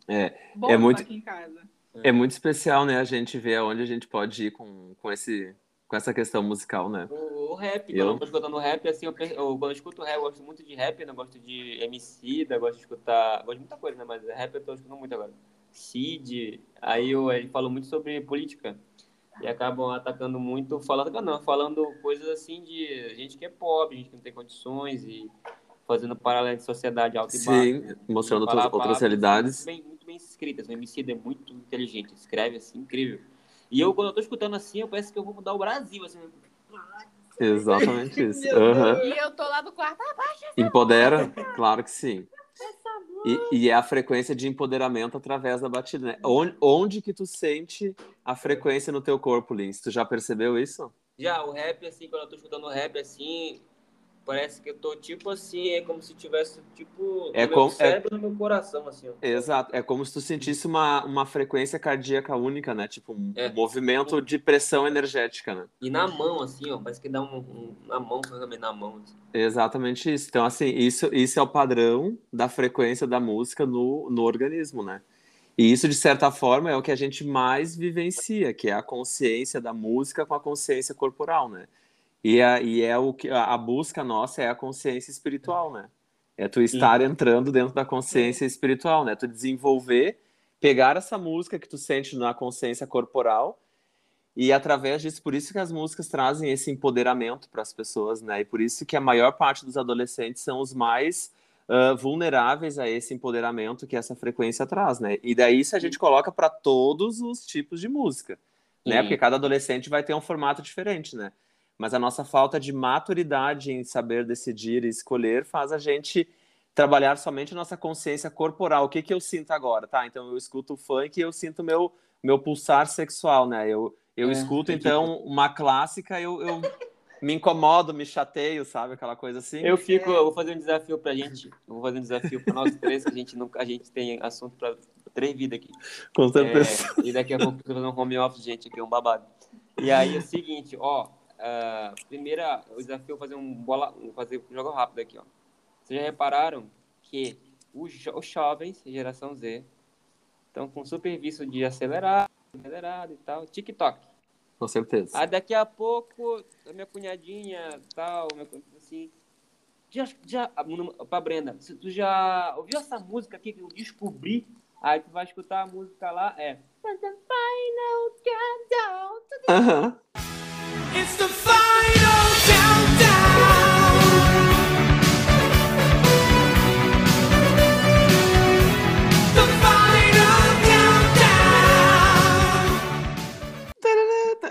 B: É,
C: Bomba
B: muito-
C: aqui em casa.
B: É muito especial, né? A gente ver aonde a gente pode ir com, com, esse, com essa questão musical, né?
E: O, o rap,
B: Eu-
E: quando eu tô escutando rap, assim, eu, eu- quando eu escuto rap, eu gosto muito de rap, né? eu gosto de MC, eu gosto de escutar. Gosto de muita coisa, né? Mas rap eu tô escutando muito agora. Cid, aí eu, ele falou muito sobre política. E acabam atacando muito, falando, não, falando coisas assim de gente que é pobre, gente que não tem condições e fazendo paralelo de sociedade alta e baixa.
B: Sim, mostrando outras, outras
E: palavras
B: realidades.
E: Bem, bem escritas. O MC é muito inteligente, escreve assim, incrível. E eu, quando eu tô escutando assim, eu parece que eu vou mudar o Brasil, assim.
B: Exatamente isso. Aham.
C: E eu tô lá do quarto. Ah,
B: Empodera? Claro que sim. E, e é a frequência de empoderamento através da batida, né? Onde, onde que tu sente a frequência no teu corpo, Lins? Tu já percebeu isso?
E: Já, o rap, assim, quando eu tô escutando rap, assim, parece que eu tô, tipo assim, é como se tivesse, tipo,
B: É
E: no
B: como-
E: meu cérebro no meu coração, assim, ó.
B: Exato. É como se tu sentisse uma, uma frequência cardíaca única, né? Tipo, um
E: É.
B: movimento de pressão energética, né?
E: E na mão, assim, ó, parece que dá um, um na mão, também na mão, assim.
B: Exatamente isso. Então, assim, isso, isso é o padrão da frequência da música no, no organismo, né? E isso, de certa forma, é o que a gente mais vivencia, que é a consciência da música com a consciência corporal, né? E, a, e é o que a busca nossa é a consciência espiritual, né? É tu estar entrando dentro da consciência espiritual, né? Tu desenvolver, pegar essa música que tu sente na consciência corporal e através disso, por isso que as músicas trazem esse empoderamento para as pessoas, né? E por isso que a maior parte dos adolescentes são os mais ah, vulneráveis a esse empoderamento que essa frequência traz, né? E daí isso a gente coloca para todos os tipos de música, né?
E: Sim.
B: Porque cada adolescente vai ter um formato diferente, né? Mas a nossa falta de maturidade em saber decidir e escolher faz a gente trabalhar somente a nossa consciência corporal. O que que eu sinto agora, tá? Então eu escuto funk e eu sinto meu meu pulsar sexual, né? Eu eu
E: É,
B: escuto
E: é
B: então uma clássica, eu, eu me incomodo, me chateio, sabe? Aquela coisa assim.
E: Eu fico, eu vou fazer um desafio pra gente. Eu vou fazer um desafio pra nós três, que a gente, não, a gente tem assunto pra três vidas aqui.
B: Com certeza.
E: É, e daqui a pouco eu vou fazer um home office, gente, aqui, um babado. E aí é o seguinte, ó. Ah, primeira, o desafio é fazer um bola. fazer um jogo rápido aqui, ó. Vocês já repararam que os, jo- os jovens, geração Z, estão com super vício de acelerado, acelerado e tal. TikTok.
B: Com certeza.
E: Aí daqui a pouco, a minha cunhadinha, tal, minha cunhadinha, assim, já, já, pra Brenda, se tu já ouviu essa música aqui que eu descobri? Aí tu vai escutar a música lá, é...
B: Aham.
G: It's the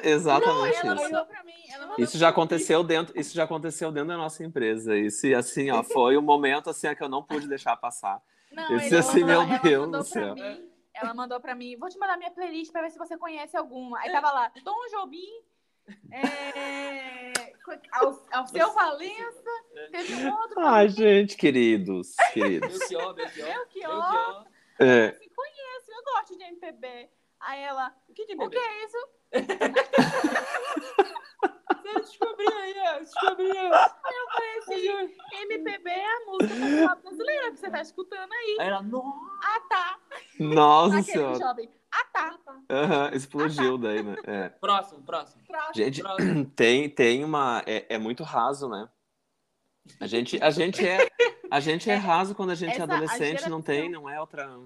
B: Exatamente
C: Ela
B: isso.
C: mim.
B: Isso já aconteceu dentro, isso já aconteceu dentro da nossa empresa. Isso assim, ó, foi um momento assim que eu não pude deixar passar.
C: Não,
B: disse assim,
C: mandou-
B: meu Deus do céu.
C: mim- ela mandou pra mim, vou te mandar minha playlist pra ver se você conhece alguma. Aí tava lá, Tom Jobim, é, Al- Alceu Valença, teve um outro.
B: Ai, gente, queridos, queridos.
E: Belchior, Belchior,
C: Belchior.
B: É,
C: assim, conheço, eu gosto de MPB. Aí ela,
E: O que de
C: o que é isso?
E: Você descobriu aí, ó, descobriu.
C: Aí eu falei assim, MPB é a música popular brasileira que você tá escutando aí.
E: Aí ela, nossa.
C: Ah, tá.
B: nossa
C: Aquele
B: senhora.
C: jovem. Ah, tá.
B: Aham, explodiu daí, né? É.
E: Próximo, próximo.
C: Próximo.
B: Gente,
E: próximo.
B: tem, tem uma. É, é muito raso, né? A gente, a gente é. A gente é raso quando a gente é
C: Essa- a
B: adolescente, não tem,
C: geração-
B: não é outra.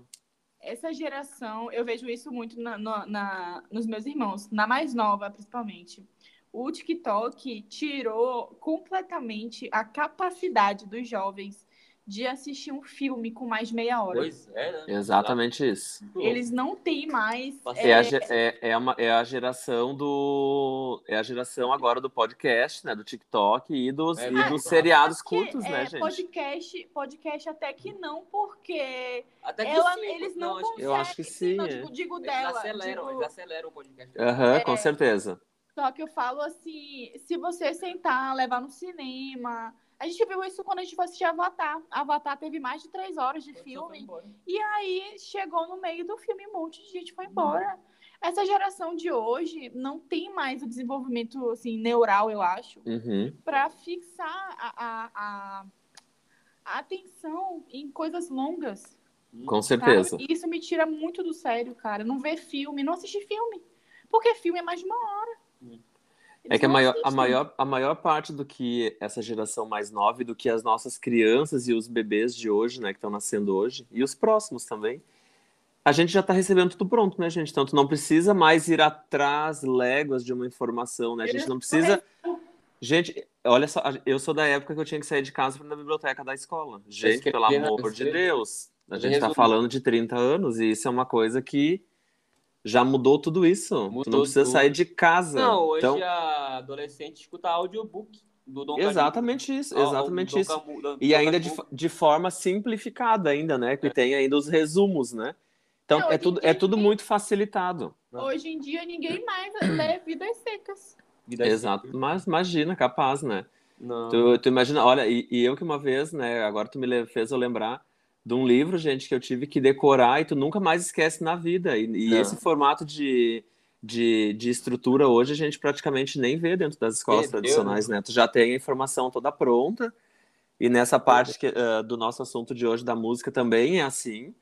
C: Essa geração, eu vejo isso muito na, no- na- nos meus irmãos, na mais nova, principalmente. O TikTok tirou completamente a capacidade dos jovens de assistir um filme com mais de meia hora.
E: Pois é, né?
B: Exatamente isso.
C: Eles não têm mais.
B: É a, ge- é, é, uma, é a geração do. É a geração agora do podcast, né? Do TikTok e dos,
E: É
B: e dos seriados
C: Porque,
B: curtos,
C: é,
B: né, gente?
C: Podcast, podcast até que não, porque
E: Até que
C: ela-
E: sim.
C: eles não,
E: que
C: conseguem.
B: Eu acho que sim,
C: Não,
B: é.
C: digo, digo
E: Eles
C: dela.
E: aceleram,
C: digo-
E: eles aceleram o podcast.
B: Aham, com
C: É.
B: certeza.
C: Só que eu falo assim, se você sentar, levar no cinema. A gente viu isso quando a gente foi assistir Avatar. Avatar teve mais de três horas de filme. E aí chegou no meio do filme, um monte de gente foi embora. Essa geração de hoje não tem mais o desenvolvimento assim, neural, eu acho,
B: Uhum.
C: para fixar a, a, a, a atenção em coisas longas.
B: Com
C: sabe?
B: certeza.
C: E isso me tira muito do sério, cara. Não ver filme, não assistir filme. Porque filme é mais de uma hora.
B: É que a maior, a, maior, a maior parte do que essa geração mais nova e do que as nossas crianças e os bebês de hoje, né, que estão nascendo hoje, e os próximos também, a gente já está recebendo tudo pronto, né, gente? Então, tu não precisa mais ir atrás léguas de uma informação, né? A gente não precisa. Gente, olha só, eu sou da época que eu tinha que sair de casa para ir na biblioteca da escola. Gente, pelo amor de. Deus, a gente está falando de 30 anos e isso é uma coisa que já mudou tudo isso. tu não
E: Mudou
B: precisa
E: tudo.
B: sair de casa.
E: Não, hoje
B: então,
E: a adolescente escuta audiobook do Dom
B: Exatamente isso,
E: Camilo. Ó,
B: exatamente
E: o Dom
B: isso.
E: Camu- do-
B: E
E: Dom
B: ainda de, de forma simplificada ainda, né? Que tem ainda os resumos, né? Então
C: Não,
B: é
C: em
B: tudo, é tudo
C: ninguém-
B: muito facilitado.
C: Hoje em dia ninguém mais lê vidas secas.
E: Vida
B: Exato. Mas imagina, capaz, né?
E: Não.
B: Tu, tu imagina, olha, e, e eu que uma vez, né? Agora tu me fez eu lembrar de um livro, gente, que eu tive que decorar e tu nunca mais esquece na vida. E, e esse formato de, de, de estrutura hoje a gente praticamente nem vê dentro das escolas
E: Perdeu,
B: tradicionais, né? Tu já tem a informação toda pronta. E nessa parte que, ah, do nosso assunto de hoje da música também é assim.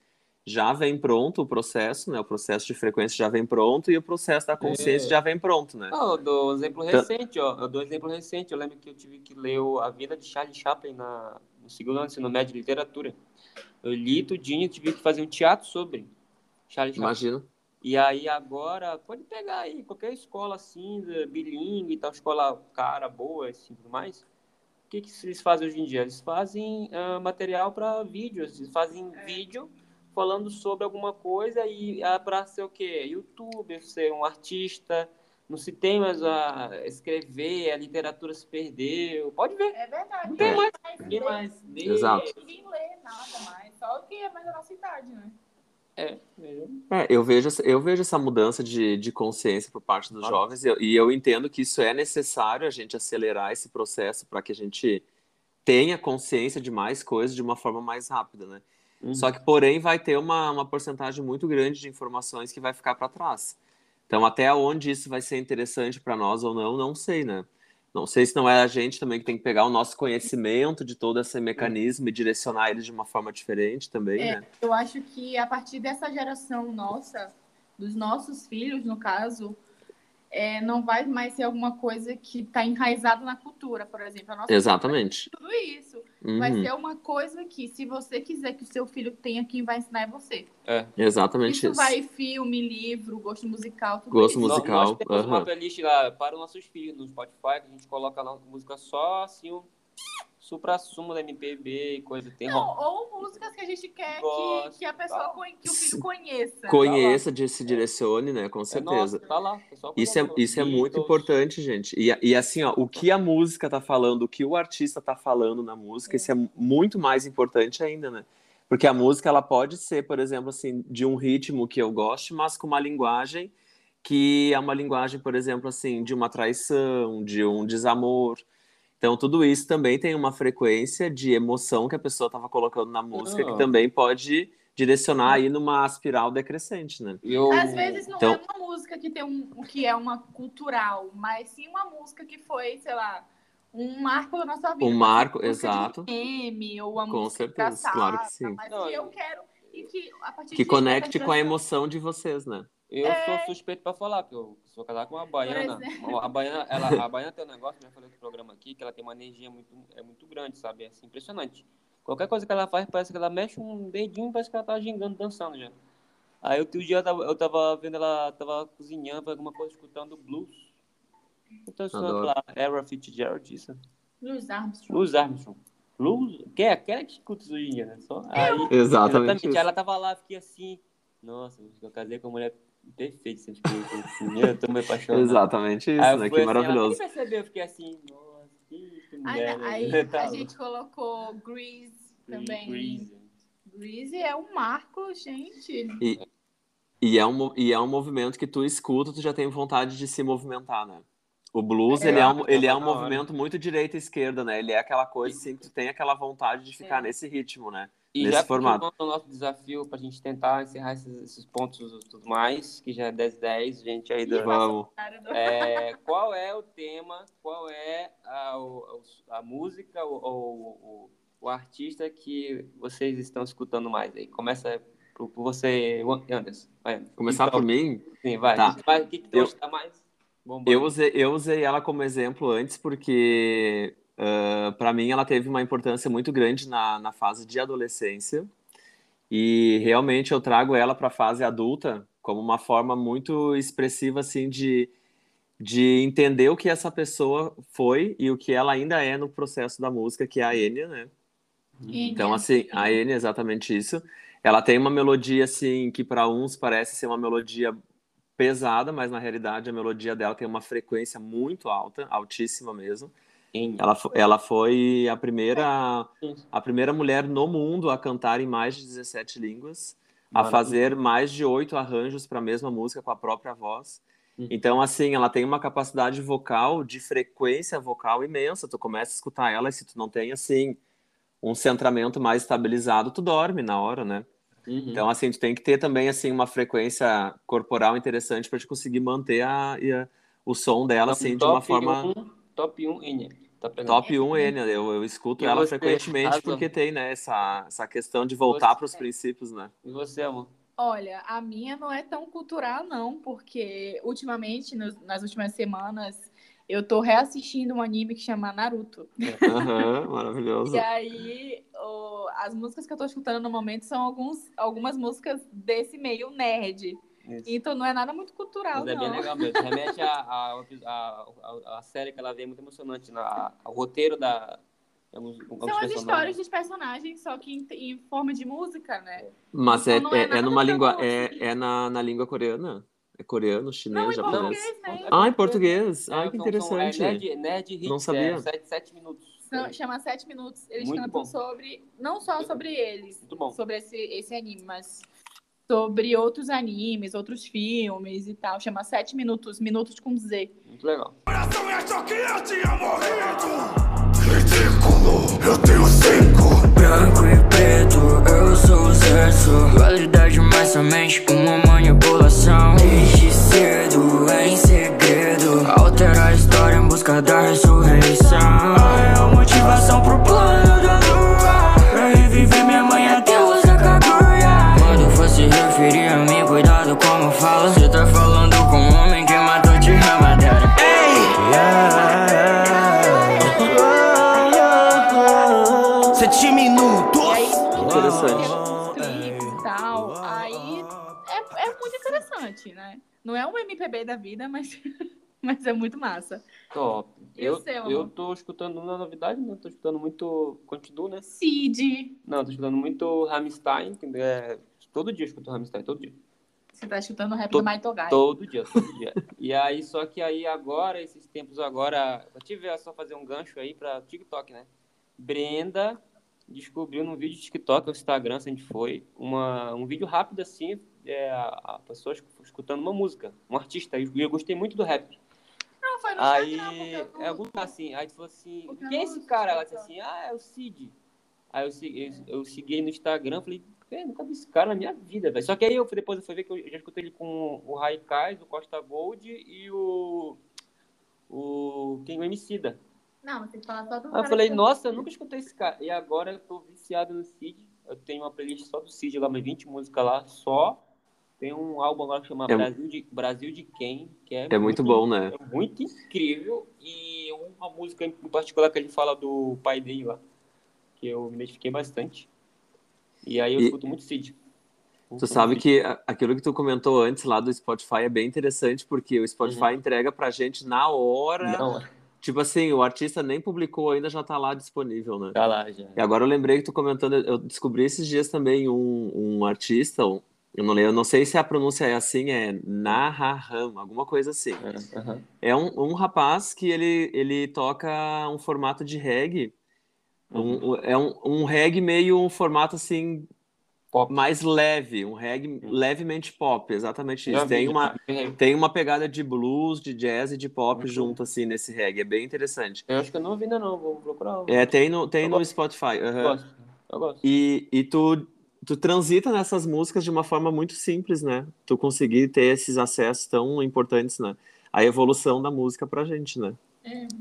B: Já vem pronto o processo, né? O processo de frequência já vem pronto e o processo da consciência
E: É.
B: já vem pronto, né?
E: Não, eu dou exemplo recente, ó. Eu dou exemplo recente. Eu lembro que eu tive que ler A Vida de Charlie Chaplin na, no segundo ano do ensino médio de literatura. Eu li tudinho e tive que fazer um teatro sobre Charlie Chaplin.
B: Imagina.
E: E aí agora, pode pegar aí, qualquer escola assim, bilíngue e tal, escola cara, boa, assim, tudo mais. O que, que eles fazem hoje em dia? Eles fazem ah, material para vídeos, eles fazem vídeo falando sobre alguma coisa e é para ser o quê? Youtuber, ser um artista, não se tem mais a escrever, a literatura se perdeu. Pode ver.
C: É verdade.
E: Não tem mais.
C: Mas
E: Ninguém mais lê.
B: Exato.
C: Ninguém lê nada mais. Só que é mais da nossa idade, né?
E: É, mesmo.
B: É, eu vejo, essa- eu vejo essa mudança de, de consciência por parte dos
E: Ah.
B: jovens e eu, e eu entendo que isso é necessário a gente acelerar esse processo para que a gente tenha consciência de mais coisas de uma forma mais rápida, né?
E: Uhum.
B: Só que, porém, vai ter uma, uma porcentagem muito grande de informações que vai ficar para trás. Então, até onde isso vai ser interessante para nós ou não, não sei, né? Não sei se não é a gente também que tem que pegar o nosso conhecimento de todo esse mecanismo e direcionar ele de uma forma diferente também,
C: É,
B: né?
C: eu acho que a partir dessa geração nossa, dos nossos filhos, no caso, é, não vai mais ser alguma coisa que está enraizada na cultura, por exemplo. A nossa
B: Exatamente.
C: tudo isso. Vai
B: Uhum.
C: ser uma coisa que, se você quiser que o seu filho tenha, quem vai ensinar é você.
B: Exatamente
C: Isso
B: isso.
C: vai filme, livro, gosto musical, tudo
B: Gosto
C: isso.
B: musical.
E: Nós, nós temos uma
B: aham.
E: playlist lá para os nossos filhos no Spotify, que a gente coloca lá música só assim, o supra-sumo da MPB e coisa. Tem
C: Não,
E: rock.
C: ou músicas que a gente quer que,
E: Gosto,
C: que a pessoa,
E: tá.
C: que o filho conheça.
B: Conheça, de, se direcione, né? Com
E: É
B: certeza.
E: nosso, tá lá. é
B: Isso é, isso é muito
E: Beatles.
B: importante, gente. E, e assim, ó, o que a música tá falando, o que o artista tá falando na música, isso é muito mais importante ainda, né? Porque a música, ela pode ser, por exemplo, assim, de um ritmo que eu goste, mas com uma linguagem que é uma linguagem, por exemplo, assim, de uma traição, de um desamor. Então, tudo isso também tem uma frequência de emoção que a pessoa estava colocando na música, que
E: Ah.
B: também pode direcionar aí numa espiral decrescente, né?
E: Eu...
C: Às vezes não
B: Então-
C: é uma música que tem um que é uma cultural, mas sim uma música que foi, sei lá, um marco da nossa vida.
B: Um
C: Uma
B: marco,
C: música de
B: exato.
C: meme, ou uma
B: Com
C: música
B: certeza, claro que sim.
C: Mas que eu quero e que a partir
B: Que
C: de
B: conecte com a emoção de vocês, né?
E: Eu
C: É.
E: sou suspeito pra falar, que eu sou casado com uma baiana.
C: exemplo.
E: A baiana, ela, a baiana tem um negócio, já falei no programa aqui, que ela tem uma energia muito, é muito grande, sabe? É assim, impressionante. Qualquer coisa que ela faz, parece que ela mexe um dedinho, parece que ela tá gingando, dançando já. Aí outro dia eu tava, eu tava vendo ela, tava cozinhando, alguma coisa, escutando blues. Eu tô escutando lá, Era Fitzgerald, isso.
C: Louis Armstrong.
E: Louis Armstrong. Blues? Que é aquela que escuta isso hoje em dia, né? Só, aí,
B: Exatamente.
E: Exatamente. Ela tava lá, fiquei assim. Nossa, eu casei com uma mulher perfeita. Você fiquei assim, eu tô me apaixonando.
B: Exatamente isso,
E: Aí eu
B: né?
E: fui
B: Que
E: assim,
B: maravilhoso.
E: Ela nem percebeu, eu fiquei assim, nossa, que, que
C: Aí,
E: mulher. né?
C: aí
E: Tá
C: a gente colocou Grease também.
E: Grease.
C: Grease é um marco, gente.
B: E é, um, e é um movimento que tu escuta, tu já tem vontade de se movimentar, né? O blues,
C: É,
B: ele é um, ele é um
E: na hora.
B: movimento muito direita e esquerda, né? Ele é aquela coisa assim que tu tem aquela vontade de ficar
C: É.
B: nesse ritmo, né?
E: E
B: Nesse
E: já
B: formato.
E: o nosso desafio pra gente tentar encerrar esses, esses pontos e tudo mais, que já é 10-10, gente aí do,
B: Vamos.
E: É, qual é o tema, qual é a, o- a música ou o, o artista que vocês estão escutando mais aí? Começa por, por você, Anderson. Vai,
B: Começar
E: Então,
B: por mim?
E: Sim, vai.
B: Tá.
E: Vai, O que, que tu
B: Eu-
E: gosta mais? Bombando.
B: Eu usei, eu usei ela como exemplo antes porque, para mim, ela teve uma importância muito grande na, na fase de adolescência. E realmente eu trago ela para a fase adulta como uma forma muito expressiva, assim, de, de entender o que essa pessoa foi e o que ela ainda é no processo da música, que é a Enya, né? Então, assim, a Enya é exatamente isso. Ela tem uma melodia, assim, que para uns parece ser uma melodia pesada, mas na realidade a melodia dela tem uma frequência muito alta, altíssima mesmo.
E: Sim.
B: Ela, ela foi a primeira, a primeira mulher no mundo a cantar em mais de 17 línguas, a
E: Maravilha.
B: fazer mais de oito arranjos para a mesma música com a própria voz.
E: Uhum.
B: Então, assim, ela tem uma capacidade vocal, de frequência vocal imensa. Tu começa a escutar ela e se tu não tem, assim, um centramento mais estabilizado, tu dorme na hora, né?
E: Uhum.
B: Então, assim, tu tem que ter também, assim, uma frequência corporal interessante para te conseguir manter a, a- o som dela, assim, de uma forma...
E: um, top 1 Enya. Tá.
B: Top 1 N, eu, eu escuto
E: E
B: ela
E: você,
B: frequentemente
E: Asa?
B: porque tem, né, essa, essa questão de voltar para os princípios, né?
E: E você, amor?
C: Olha, a minha não é tão cultural, não, porque ultimamente, nos- nas últimas semanas, eu tô reassistindo um anime que chama Naruto.
B: Aham, maravilhoso.
C: E aí, o- as músicas que eu tô escutando no momento são alguns, algumas músicas desse meio nerd.
E: Isso.
C: Então não é nada muito cultural,
E: Mas é bem
C: não.
E: legal mesmo. Remete a, a, a, a- a série que ela vê, muito emocionante. Na, a- o roteiro da. Temos alguns
C: São as histórias dos personagens, só que em, em forma de música, né?
B: Mas
C: Então
B: é,
C: não é
B: é, é numa língua. É, é na, na língua coreana? É coreano,
C: Não,
B: chinês,
C: em
B: japonês?
C: português, né?
B: Ah, em português.
E: É,
B: Ai, que
E: são- são- é
B: interessante.
E: nerd, nerd Hits,
B: Não sabia.
E: É, sete, sete minutos.
C: São- chama Sete Minutos. Eles
E: Muito
C: cantam
E: bom.
C: sobre, não só sobre eles,
E: Muito bom.
C: sobre esse, esse anime, mas sobre outros animes, outros filmes e tal. Chama Sete Minutos, Minutos com Z.
E: Muito legal.
H: Branco e preto, eu sou o mas somente uma manipulação Desde cedo, em segredo Altera a história em busca da ressurreição
C: Não é um MPB da vida, mas, mas é muito massa.
E: Top.
C: E
E: eu,
C: seu,
E: eu tô escutando uma novidade, né? Tô escutando muito. Continuo, né?
C: Cid.
E: Não, tô escutando muito Rammstein. É... Todo dia eu escuto Rammstein, todo dia.
C: Você tá escutando o rap
E: Tô-
C: do Maitogai.
E: Todo dia, todo dia. E aí, só que aí agora, esses tempos agora, eu tive a só fazer um gancho aí pra TikTok, né? Brenda descobriu num vídeo de TikTok, ou Instagram, se a gente foi, uma, um vídeo rápido assim, é, a, pessoa esc- escutando uma música, um artista, e eu gostei muito do rap.
C: Não, foi no
E: Aí,
C: eu-
E: é algum lugar assim, aí tu falou assim,
C: Porque
E: quem é esse cara? Ela disse assim, ah, é o Cid. Aí eu, segui- eu, eu segui no Instagram, falei, "É, nunca vi esse cara na minha vida, velho. Só que aí eu depois eu fui ver que eu já escutei ele com o Raikais, o Costa Gold e o. O. Quem? O Emicida.
C: Não, que falar só do
E: Aí eu falei, nossa, eu nunca escutei esse cara. E agora eu tô viciado no Cid. Eu tenho uma playlist só do Cid lá, umas 20 músicas lá, só. Tem um álbum agora que chama
B: É-
E: Brasil, de, Brasil de Quem, que é,
B: É muito bom, né?
E: é muito incrível. E uma música em particular que ele fala do pai dele lá, que eu me identifiquei bastante. E aí eu
B: E-
E: escuto muito Cid.
B: Tu sabe que aquilo que tu comentou antes lá do Spotify é bem interessante, porque o Spotify entrega pra gente na hora.
E: Não,
B: Tipo assim, o artista nem publicou ainda, já tá lá disponível, né?
E: tá lá já.
B: E agora eu lembrei que tu comentando, eu descobri esses dias também um, um artista, um- eu não eu não sei se a pronúncia é assim, é Nahaham, alguma coisa assim.
E: É.
B: É um, um rapaz que ele, ele toca um formato de reggae, um, um- é um, um reggae meio um formato assim,
E: Pop.
B: mais leve, um reggae levemente pop, exatamente isso. Tem uma, tem uma pegada de blues, de jazz e de pop
E: Muito
B: junto assim nesse reggae, é bem interessante.
E: Eu acho que eu não vi ainda não, vou procurar.
B: É, tem no, tem
E: Eu
B: no
E: gosto.
B: Spotify.
E: Eu
B: aham.
E: gosto. Eu gosto.
B: E, e tu, tu transita nessas músicas de uma forma muito simples, né? Tu conseguir ter esses acessos tão importantes, né? A evolução da música pra gente, né?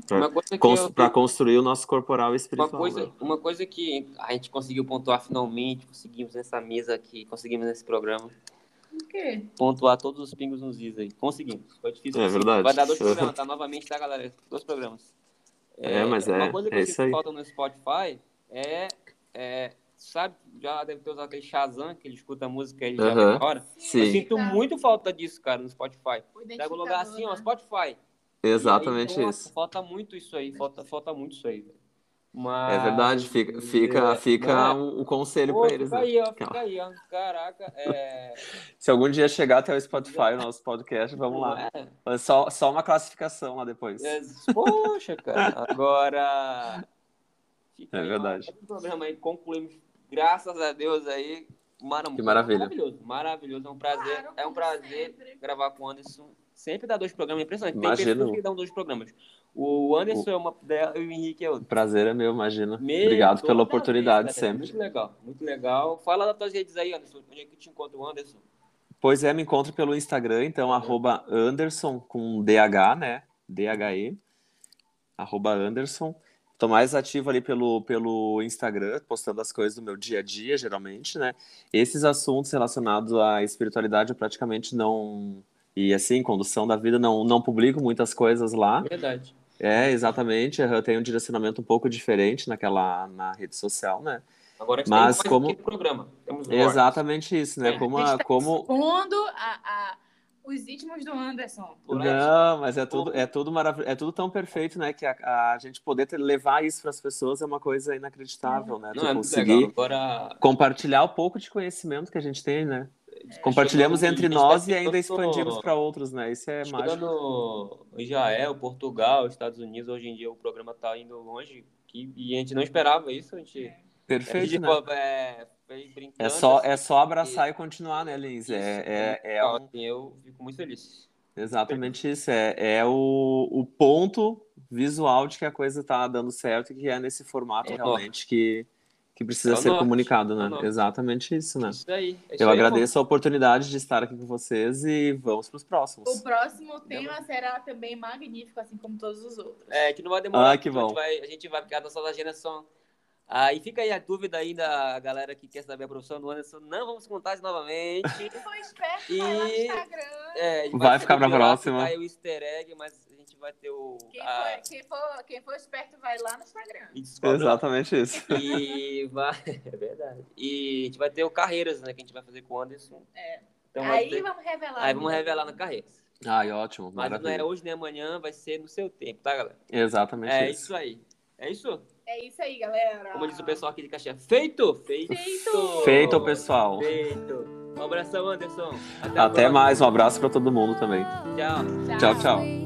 B: Pra,
E: Uma coisa que
B: cons-
E: eu-
B: pra construir o nosso corporal e
E: Uma
B: espiritual.
E: coisa,
B: né?
E: uma coisa que a gente conseguiu pontuar finalmente, conseguimos nessa mesa aqui, conseguimos nesse programa,
C: O quê?
E: pontuar todos os pingos nos is aí. Conseguimos. Foi difícil.
B: É
E: conseguir.
B: verdade.
E: Vai dar dois programas, tá? Novamente, tá, galera? Dois programas.
B: É, mas
E: Uma
B: é-
E: coisa que
B: é
E: falta no Spotify é, é, sabe, já deve ter usado aquele Shazam, que ele escuta a música e ele já
B: Aham.
E: na hora. Eu
B: Sim,
E: sinto
C: Tá.
E: muito falta disso, cara, no Spotify. Pega o lugar assim, ó,
C: né?
E: Spotify.
B: exatamente
E: aí,
B: isso.
E: Falta muito isso aí, falta, falta muito isso aí, velho. Mas...
B: É verdade, fica, fica,
E: É,
B: fica
E: é?
B: um, um conselho
E: Pô,
B: pra eles.
E: fica
B: né?
E: aí, ó,
B: Calma.
E: fica aí, ó. Caraca, é.
B: Se algum dia chegar até o Spotify, o nosso podcast, vamos lá.
E: É,
B: Só, só uma classificação lá depois.
E: é, poxa, cara. Agora. fica
B: É
E: aí, ó,
B: verdade.
E: O programa aí concluímos, graças a Deus aí. Mara-
B: Que maravilha.
E: Maravilhoso, maravilhoso. É um prazer,
C: Claro,
E: é um prazer
C: sempre.
E: gravar com o Anderson. Sempre dá dois programas, é impressionante. Tem
B: Imagino.
E: pessoas que dão dois programas. O Anderson é uma dela e o Henrique é outra.
B: Prazer é meu, imagina.
E: Meu,
B: Obrigado pela oportunidade
E: vez, cara.
B: sempre.
E: Muito legal, muito legal. Fala das tuas redes aí, Anderson. Onde é que te encontra o Anderson?
B: Pois é, me encontre pelo Instagram, então, arroba Anderson com DH, né? D-H-E, arroba Anderson. Tô mais ativo ali pelo, pelo Instagram, postando as coisas do meu dia a dia, geralmente, né? Esses assuntos relacionados à espiritualidade eu praticamente não... E assim, condução da vida, não, não publico muitas coisas lá.
E: Verdade.
B: É, exatamente, eu tenho um direcionamento um pouco diferente naquela, na rede social, né?
E: Agora gente
B: Mas
E: tem mais
B: como-
E: programa. Temos
B: Exatamente isso, né?
E: É.
B: Como,
C: A
B: a,
C: gente tá
B: como
C: expondo a, a- Os ritmos do Anderson.
B: Não, mas é tudo, é tudo maravilhoso, é tudo tão perfeito, né? Que a, a gente poder ter- levar isso para as pessoas é uma coisa inacreditável, né? Tu
E: Não, é muito
B: conseguir
E: legal. Agora,
B: compartilhar o pouco de conhecimento que a gente tem, né?
C: É.
B: Compartilhamos entre
E: a
B: nós
E: tá
B: e ainda expandimos para outros, né? Isso é mágico.
E: chegando em Israel, Portugal, Estados Unidos, hoje em dia o programa tá indo longe que, e a gente não esperava isso. A gente, a
B: Perfeito,
E: gente
B: né?
E: é, foi brincando.
B: É só,
E: assim,
B: é só abraçar e continuar, né, Lins?
E: isso,
B: É, é, é um-
E: assim, eu fico muito feliz.
B: exatamente isso. É, é o, o ponto visual de que a coisa tá dando certo e que é nesse formato
E: É o
B: realmente que, que precisa
E: É o
B: ser
E: norte,
B: comunicado,
E: é o
B: né? Exatamente isso, né?
E: Isso aí. é isso
B: Eu
E: aí,
B: agradeço a oportunidade de estar aqui com vocês e vamos para os
C: O
B: próximos.
C: próximo tema será também magnífico, assim como todos os outros.
E: É, que não vai demorar.
B: Ah, que
E: porque A
B: bom.
E: gente vai, a gente vai porque as nossas agendas são. Ah, e fica aí a dúvida aí da galera que quer saber a profissão do Anderson. Não vamos contar isso novamente.
C: Quem for esperto,
E: E-
C: vai lá no Instagram.
E: É, a gente
B: Vai ficar pra próxima.
E: aí o easter egg, mas a gente vai ter o.
C: Quem,
E: a-
C: for, quem, for, quem for esperto, vai lá no Instagram.
B: Exatamente isso.
E: E vai. É verdade. E a gente vai ter o Carreiras, né? Que a gente vai fazer com o Anderson.
C: É.
E: Então vai
C: Aí
E: ter-
C: vamos revelar.
E: aí vamos revelar no Carreiras.
B: Ai, ótimo,
E: Mas não é hoje nem amanhã, vai ser no seu tempo, tá, galera?
B: Exatamente
E: É
B: isso.
E: isso aí. É isso?
C: É isso aí, galera.
E: Como diz o pessoal aqui de Caxias. Feito! Feito!
C: Feito!
B: Feito, pessoal.
E: Feito! Um abração, Anderson. Até,
B: Até mais, um abraço para todo mundo também.
E: Tchau.
B: Tchau, tchau.